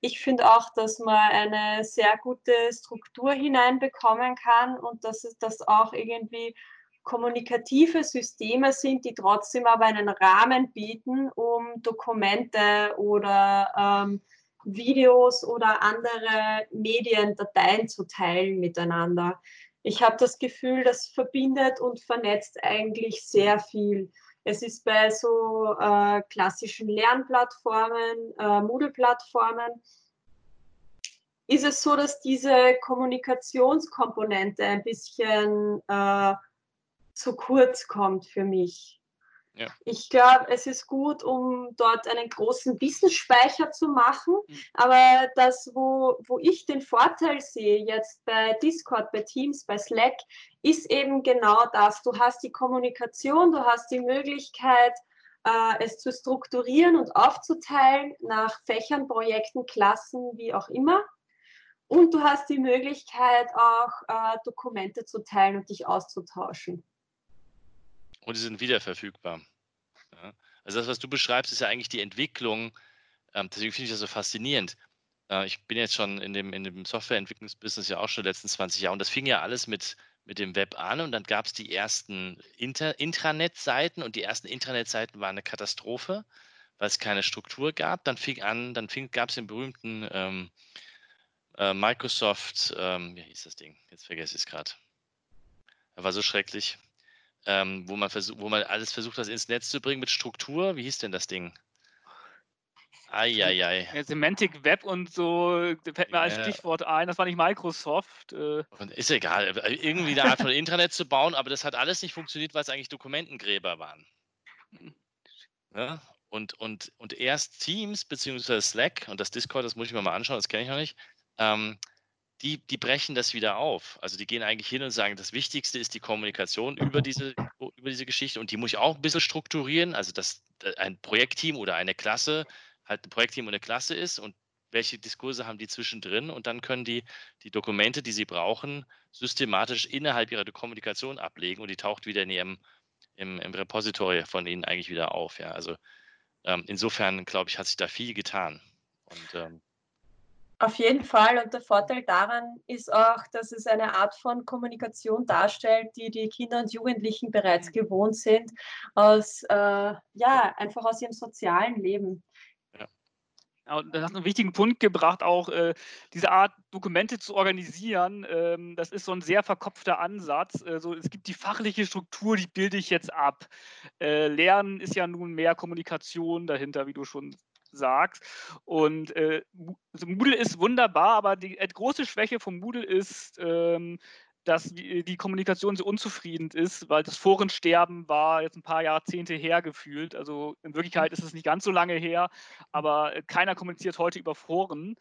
Ich finde auch, dass man eine sehr gute Struktur hineinbekommen kann und dass es das auch irgendwie kommunikative Systeme sind, die trotzdem aber einen Rahmen bieten, um Dokumente oder ähm, Videos oder andere Mediendateien zu teilen miteinander. Ich habe das Gefühl, das verbindet und vernetzt eigentlich sehr viel. Es ist bei so äh, klassischen Lernplattformen, äh, Moodle-Plattformen, ist es so, dass diese Kommunikationskomponente ein bisschen äh, zu kurz kommt für mich. Ja. Ich glaube, es ist gut, um dort einen großen Wissensspeicher zu machen. Mhm. Aber das, wo, wo ich den Vorteil sehe, jetzt bei Discord, bei Teams, bei Slack, ist eben genau das. Du hast die Kommunikation, du hast die Möglichkeit, äh, es zu strukturieren und aufzuteilen nach Fächern, Projekten, Klassen, wie auch immer. Und du hast die Möglichkeit, auch äh, Dokumente zu teilen und dich auszutauschen. Und die sind wieder verfügbar. Ja. Also das, was du beschreibst, ist ja eigentlich die Entwicklung. Ähm, deswegen finde ich das so faszinierend. Äh, ich bin jetzt schon in dem, in dem Softwareentwicklungsbusiness ja auch schon die letzten 20 Jahre und das fing ja alles mit, mit dem Web an und dann gab es die ersten Inter Intranet-Seiten und die ersten Intranet-Seiten waren eine Katastrophe, weil es keine Struktur gab. Dann fing an, dann gab es den berühmten ähm, äh, Microsoft, ähm, wie hieß das Ding? Jetzt vergesse ich es gerade. Er war so schrecklich ähm, wo, man wo man alles versucht, das ins Netz zu bringen mit Struktur. Wie hieß denn das Ding? Eieiei. Ja, Semantic Web und so fällt mir als Stichwort ein. Das war nicht Microsoft. Äh. Ist egal. Äh, irgendwie eine Art von Intranet zu bauen, aber das hat alles nicht funktioniert, weil es eigentlich Dokumentengräber waren. Hm. Ja? Und, und, und erst Teams beziehungsweise Slack und das Discord, das muss ich mir mal anschauen, das kenne ich noch nicht, ähm, die, die brechen das wieder auf. Also die gehen eigentlich hin und sagen, das Wichtigste ist die Kommunikation über diese, über diese Geschichte und die muss ich auch ein bisschen strukturieren, also dass äh, ein Projektteam oder eine Klasse halt ein Projektteam und eine Klasse ist und welche Diskurse haben die zwischendrin und dann können die die Dokumente, die sie brauchen, systematisch innerhalb ihrer Kommunikation ablegen und die taucht wieder in ihrem im, im Repository von ihnen eigentlich wieder auf. Ja, also ähm, insofern glaube ich, hat sich da viel getan. Und ähm, auf jeden Fall. Und der Vorteil daran ist auch, dass es eine Art von Kommunikation darstellt, die die Kinder und Jugendlichen bereits gewohnt sind, aus, äh, ja, einfach aus ihrem sozialen Leben. Das hat einen wichtigen Punkt gebracht, auch äh, diese Art Dokumente zu organisieren. Ähm, das ist so ein sehr verkopfter Ansatz. Äh, es gibt die fachliche Struktur, die bilde ich jetzt ab. Äh, Lernen ist ja nun mehr Kommunikation dahinter, wie du schon sagst. Und äh, also Moodle ist wunderbar, aber die äh, große Schwäche von Moodle ist, ähm, dass die Kommunikation so unzufrieden ist, weil das Forensterben war jetzt ein paar Jahrzehnte her gefühlt. Also in Wirklichkeit ist es nicht ganz so lange her, aber äh, keiner kommuniziert heute über Foren.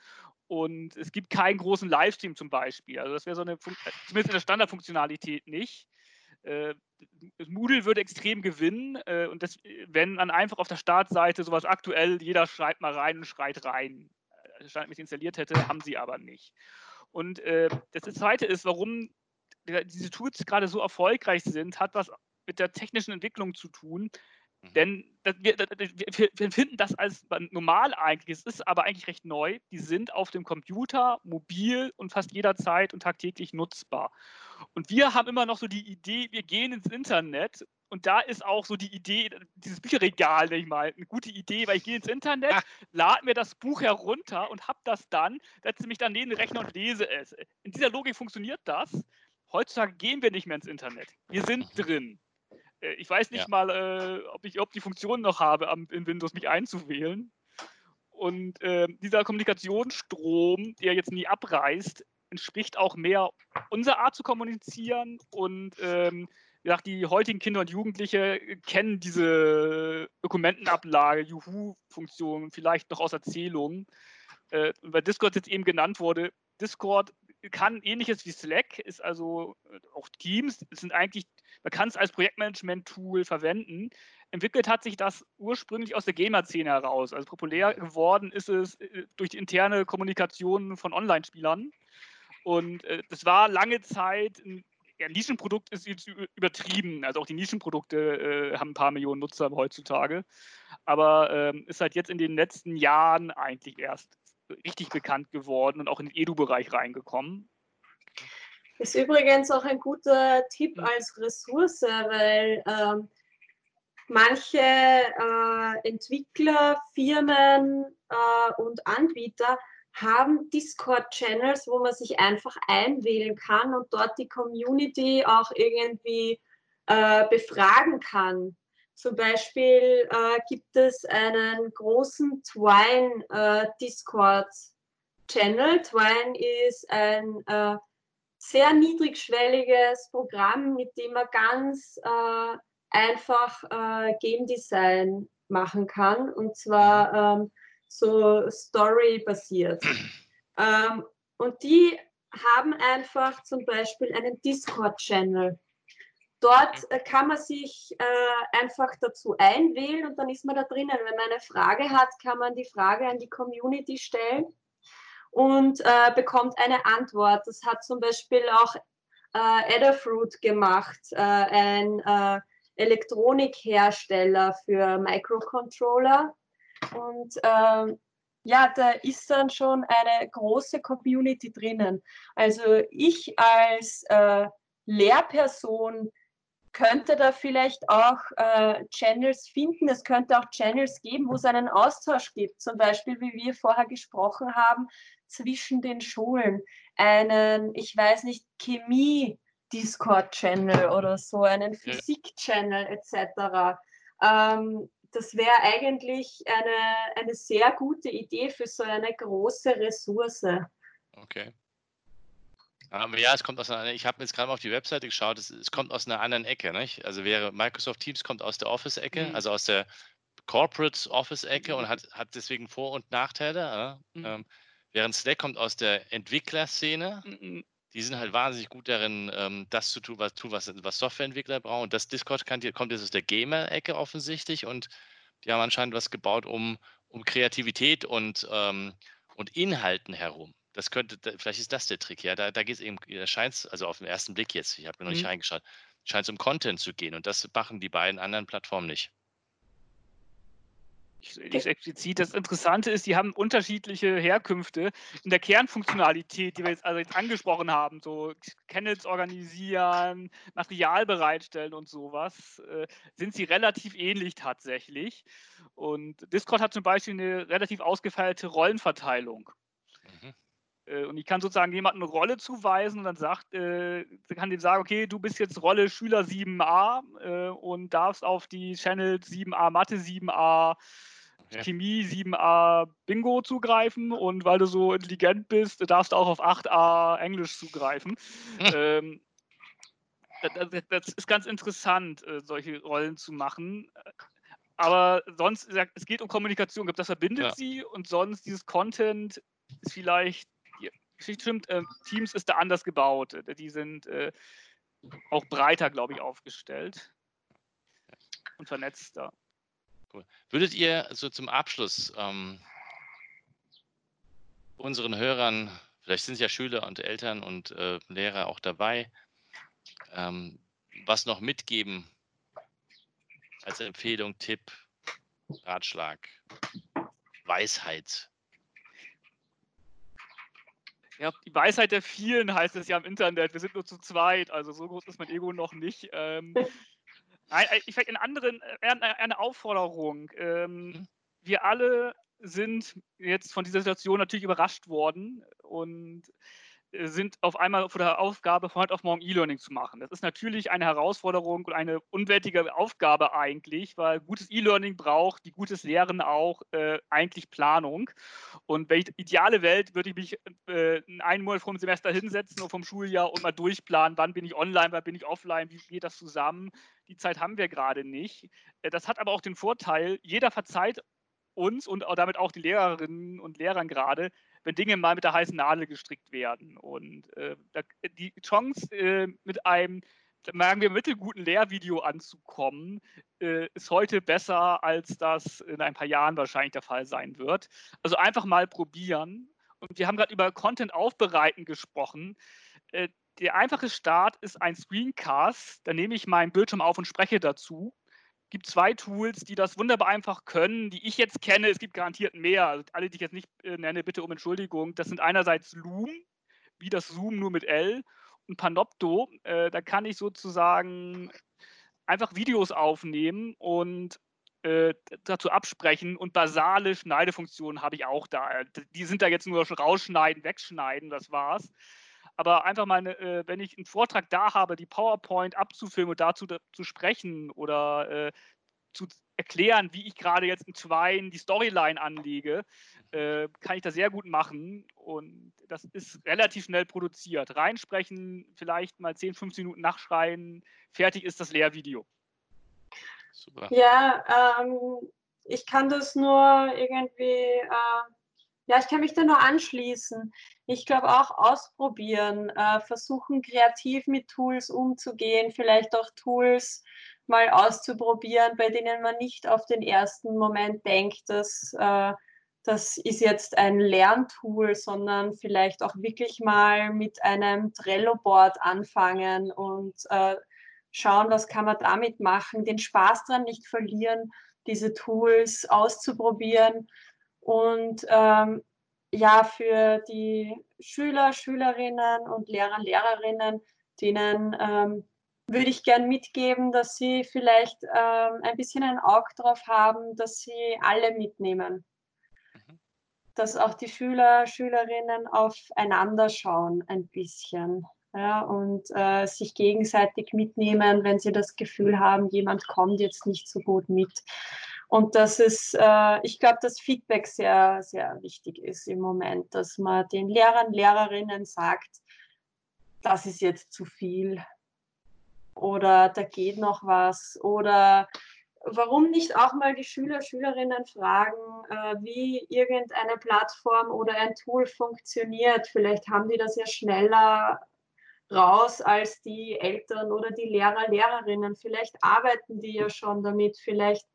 Und es gibt keinen großen Livestream zum Beispiel. Also das wäre so eine, zumindest in der Standardfunktionalität nicht. Äh, Moodle würde extrem gewinnen äh, und das, wenn man einfach auf der Startseite sowas aktuell, jeder schreibt mal rein und schreit rein, äh, Standardmäßig installiert hätte, haben sie aber nicht. Und äh, das Zweite ist, warum diese Tools gerade so erfolgreich sind, hat was mit der technischen Entwicklung zu tun. Mhm. Denn das, wir, das, wir, wir, finden das als normal eigentlich. Es ist aber eigentlich recht neu. Die sind auf dem Computer, mobil und fast jederzeit und tagtäglich nutzbar. Und wir haben immer noch so die Idee, wir gehen ins Internet und da ist auch so die Idee, dieses Bücherregal, denke ich mal, eine gute Idee, weil ich gehe ins Internet, ah. lade mir das Buch herunter und habe das dann, setze mich dann neben den Rechner und lese es. In dieser Logik funktioniert das. Heutzutage gehen wir nicht mehr ins Internet. Wir sind mhm. drin. Äh, ich weiß nicht ja. mal, äh, ob ich ob die Funktion noch habe, am, in Windows mich einzuwählen. Und äh, dieser Kommunikationsstrom, der jetzt nie abreißt, entspricht auch mehr unserer Art zu kommunizieren. Und ähm, wie gesagt, die heutigen Kinder und Jugendliche kennen diese Dokumentenablage, Juhu-Funktion vielleicht noch aus Erzählungen. Äh, weil Discord jetzt eben genannt wurde, Discord kann ähnliches wie Slack, ist also äh, auch Teams, sind eigentlich, man kann es als Projektmanagement-Tool verwenden. Entwickelt hat sich das ursprünglich aus der Gamer-Szene heraus. Also populär geworden ist es äh, durch die interne Kommunikation von Online-Spielern. Und äh, das war lange Zeit ein ja, Nischenprodukt ist jetzt übertrieben. Also auch die Nischenprodukte äh, haben ein paar Millionen Nutzer heutzutage. Aber ähm, ist halt jetzt in den letzten Jahren eigentlich erst richtig bekannt geworden und auch in den Edu-Bereich reingekommen. Ist übrigens auch ein guter Tipp als Ressource, weil ähm, manche äh, Entwickler, Firmen äh, und Anbieter haben Discord-Channels, wo man sich einfach einwählen kann und dort die Community auch irgendwie äh, befragen kann. Zum Beispiel äh, gibt es einen großen Twine äh. Twine ist ein äh, sehr niedrigschwelliges Programm, mit dem man ganz äh, einfach Game Design machen kann und zwar ähm, so Story-basiert. ähm, und die haben einfach zum Beispiel einen Discord-Channel. Dort äh, kann man sich äh, einfach dazu einwählen und dann ist man da drinnen. Wenn man eine Frage hat, kann man die Frage an die Community stellen und äh, bekommt eine Antwort. Das hat zum Beispiel auch äh, Adafruit gemacht, äh, ein äh, Elektronikhersteller für Microcontroller. Und ähm, ja, da ist dann schon eine große Community drinnen. Also ich als äh, Lehrperson könnte da vielleicht auch äh, Channels finden. Es könnte auch Channels geben, wo es einen Austausch gibt. Zum Beispiel, wie wir vorher gesprochen haben, zwischen den Schulen. Einen, ich weiß nicht, Chemie. Discord-Channel oder so, einen Physik-Channel etc. Ähm, das wäre eigentlich eine, eine sehr gute Idee für so eine große Ressource. Okay. Aber ja, es kommt aus einer, ich habe jetzt gerade mal auf die Webseite geschaut, es, es, kommt aus einer anderen Ecke, nicht? Also wäre Microsoft Teams kommt aus der Office-Ecke, mhm. also aus der Corporate Office-Ecke mhm. und hat, hat deswegen Vor- und Nachteile. Mhm. Ähm, während Slack kommt aus der Entwicklerszene. Die sind halt wahnsinnig gut darin, ähm, das zu tun, was, tun, was, was Softwareentwickler brauchen. Und das Discord kann, kommt jetzt aus der Gamer-Ecke offensichtlich und die haben anscheinend was gebaut um, um Kreativität und, ähm, und Inhalten herum. Das könnte, vielleicht ist das der Trick, ja. Da, da geht es eben, da scheint es, also auf den ersten Blick jetzt, ich habe mir noch nicht mhm. reingeschaut, scheint es um Content zu gehen und das machen die beiden anderen Plattformen nicht. Ich nicht explizit. Das Interessante ist, die haben unterschiedliche Herkünfte. In der Kernfunktionalität, die wir jetzt, also jetzt angesprochen haben, so Kennels organisieren, Material bereitstellen und sowas, äh, sind sie relativ ähnlich tatsächlich. Und Discord hat zum Beispiel eine relativ ausgefeilte Rollenverteilung. Mhm. Äh, und ich kann sozusagen jemandem eine Rolle zuweisen und dann sagt, äh, kann dem sagen, okay, du bist jetzt Rolle Schüler 7a äh, und darfst auf die Channel 7a Mathe 7a ja. Chemie 7a Bingo zugreifen und weil du so intelligent bist, darfst du auch auf 8a Englisch zugreifen. Hm. Ähm, das, das, ist ganz interessant, äh, solche Rollen zu machen. Aber sonst, es geht um Kommunikation, das verbindet ja. sie und sonst dieses Content ist vielleicht stimmt, äh, Teams ist da anders gebaut. Die sind äh, auch breiter, glaube ich, aufgestellt und vernetzter. Cool. Würdet ihr so zum Abschluss ähm, unseren Hörern, vielleicht sind ja Schüler und Eltern und äh, Lehrer auch dabei, ähm, was noch mitgeben als Empfehlung, Tipp, Ratschlag, Weisheit ja, die Weisheit der vielen heißt es ja im Internet. Wir sind nur zu zweit, also so groß ist mein Ego noch nicht. Ähm, vielleicht in anderen, äh, eine Aufforderung. Ähm, mhm. wir alle sind jetzt von dieser Situation natürlich überrascht worden und sind auf einmal vor der Aufgabe, von heute auf morgen E-Learning zu machen. Das ist natürlich eine Herausforderung und eine unwertige Aufgabe eigentlich, weil gutes E-Learning braucht, wie gutes Lehren auch, äh, eigentlich Planung. Und welche ideale Welt würde ich mich äh, einen Monat vor dem Semester hinsetzen und vom Schuljahr und mal durchplanen, wann bin ich online, wann bin ich offline, wie geht das zusammen. Die Zeit haben wir gerade nicht. Äh, das hat aber auch den Vorteil, jeder verzeiht uns und damit auch die Lehrerinnen und Lehrern gerade, wenn Dinge mal mit der heißen Nadel gestrickt werden. Und äh, die Chance, äh, mit einem, sagen wir, mittelguten Lehrvideo anzukommen, äh, ist heute besser, als das in ein paar Jahren wahrscheinlich der Fall sein wird. Also einfach mal probieren. Und wir haben gerade über Content aufbereiten gesprochen. Äh, der einfache Start ist ein Screencast. Da nehme ich meinen Bildschirm auf und spreche dazu gibt zwei Tools, die das wunderbar einfach können, die ich jetzt kenne. Es gibt garantiert mehr. Also alle, die ich jetzt nicht äh, nenne, bitte um Entschuldigung. Das sind einerseits Loom, wie das Zoom nur mit L, und Panopto. Äh, da kann ich sozusagen einfach Videos aufnehmen und äh, dazu absprechen. Und basale Schneidefunktionen habe ich auch da. Die sind da jetzt nur rausschneiden, wegschneiden, das war's aber einfach mal, eine, äh, wenn ich einen Vortrag da habe, die PowerPoint abzufilmen und dazu da, zu sprechen oder äh, zu erklären, wie ich gerade jetzt in Twine die Storyline anlege, äh, kann ich das sehr gut machen. Und das ist relativ schnell produziert. Reinsprechen, vielleicht mal 10, 15 Minuten nachschreien, fertig ist das Lehrvideo. Super. Ja, ähm, ich kann das nur irgendwie, äh, ja, ich kann mich da nur anschließen. Ich glaube auch ausprobieren, äh, versuchen kreativ mit Tools umzugehen, vielleicht auch Tools mal auszuprobieren, bei denen man nicht auf den ersten Moment denkt, dass äh, das ist jetzt ein Lerntool, sondern vielleicht auch wirklich mal mit einem Trello-Board anfangen und äh, schauen, was kann man damit machen, den Spaß dran nicht verlieren, diese Tools auszuprobieren und ähm, ja, für die Schüler, Schülerinnen und Lehrer, Lehrerinnen, denen ähm, würde ich gern mitgeben, dass sie vielleicht ähm, ein bisschen ein Auge drauf haben, dass sie alle mitnehmen. Mhm. Dass auch die Schüler, Schülerinnen aufeinander schauen ein bisschen. Ja, und äh, sich gegenseitig mitnehmen, wenn sie das Gefühl haben, jemand kommt jetzt nicht so gut mit. Und das ist, äh, ich glaube, dass Feedback sehr, sehr wichtig ist im Moment, dass man den Lehrern, Lehrerinnen sagt, das ist jetzt zu viel oder da geht noch was oder warum nicht auch mal die Schüler, Schülerinnen fragen, äh, wie irgendeine Plattform oder ein Tool funktioniert. Vielleicht haben die das ja schneller raus als die Eltern oder die Lehrer, Lehrerinnen. Vielleicht arbeiten die ja schon damit, vielleicht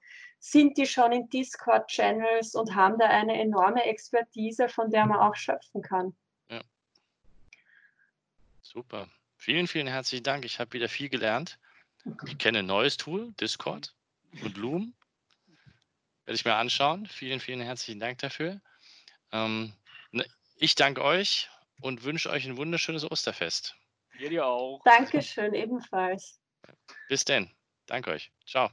sind die schon in Discord-Channels und haben da eine enorme Expertise, von der man auch schöpfen kann. Ja. Super. Vielen, vielen herzlichen Dank. Ich habe wieder viel gelernt. Ich kenne ein neues Tool, Discord und Loom. Werde ich mir anschauen. Vielen, vielen herzlichen Dank dafür. Ähm, ne, ich danke euch und wünsche euch ein wunderschönes Osterfest. Ihr dir auch. Dankeschön, ebenfalls. Bis denn. Danke euch. Ciao.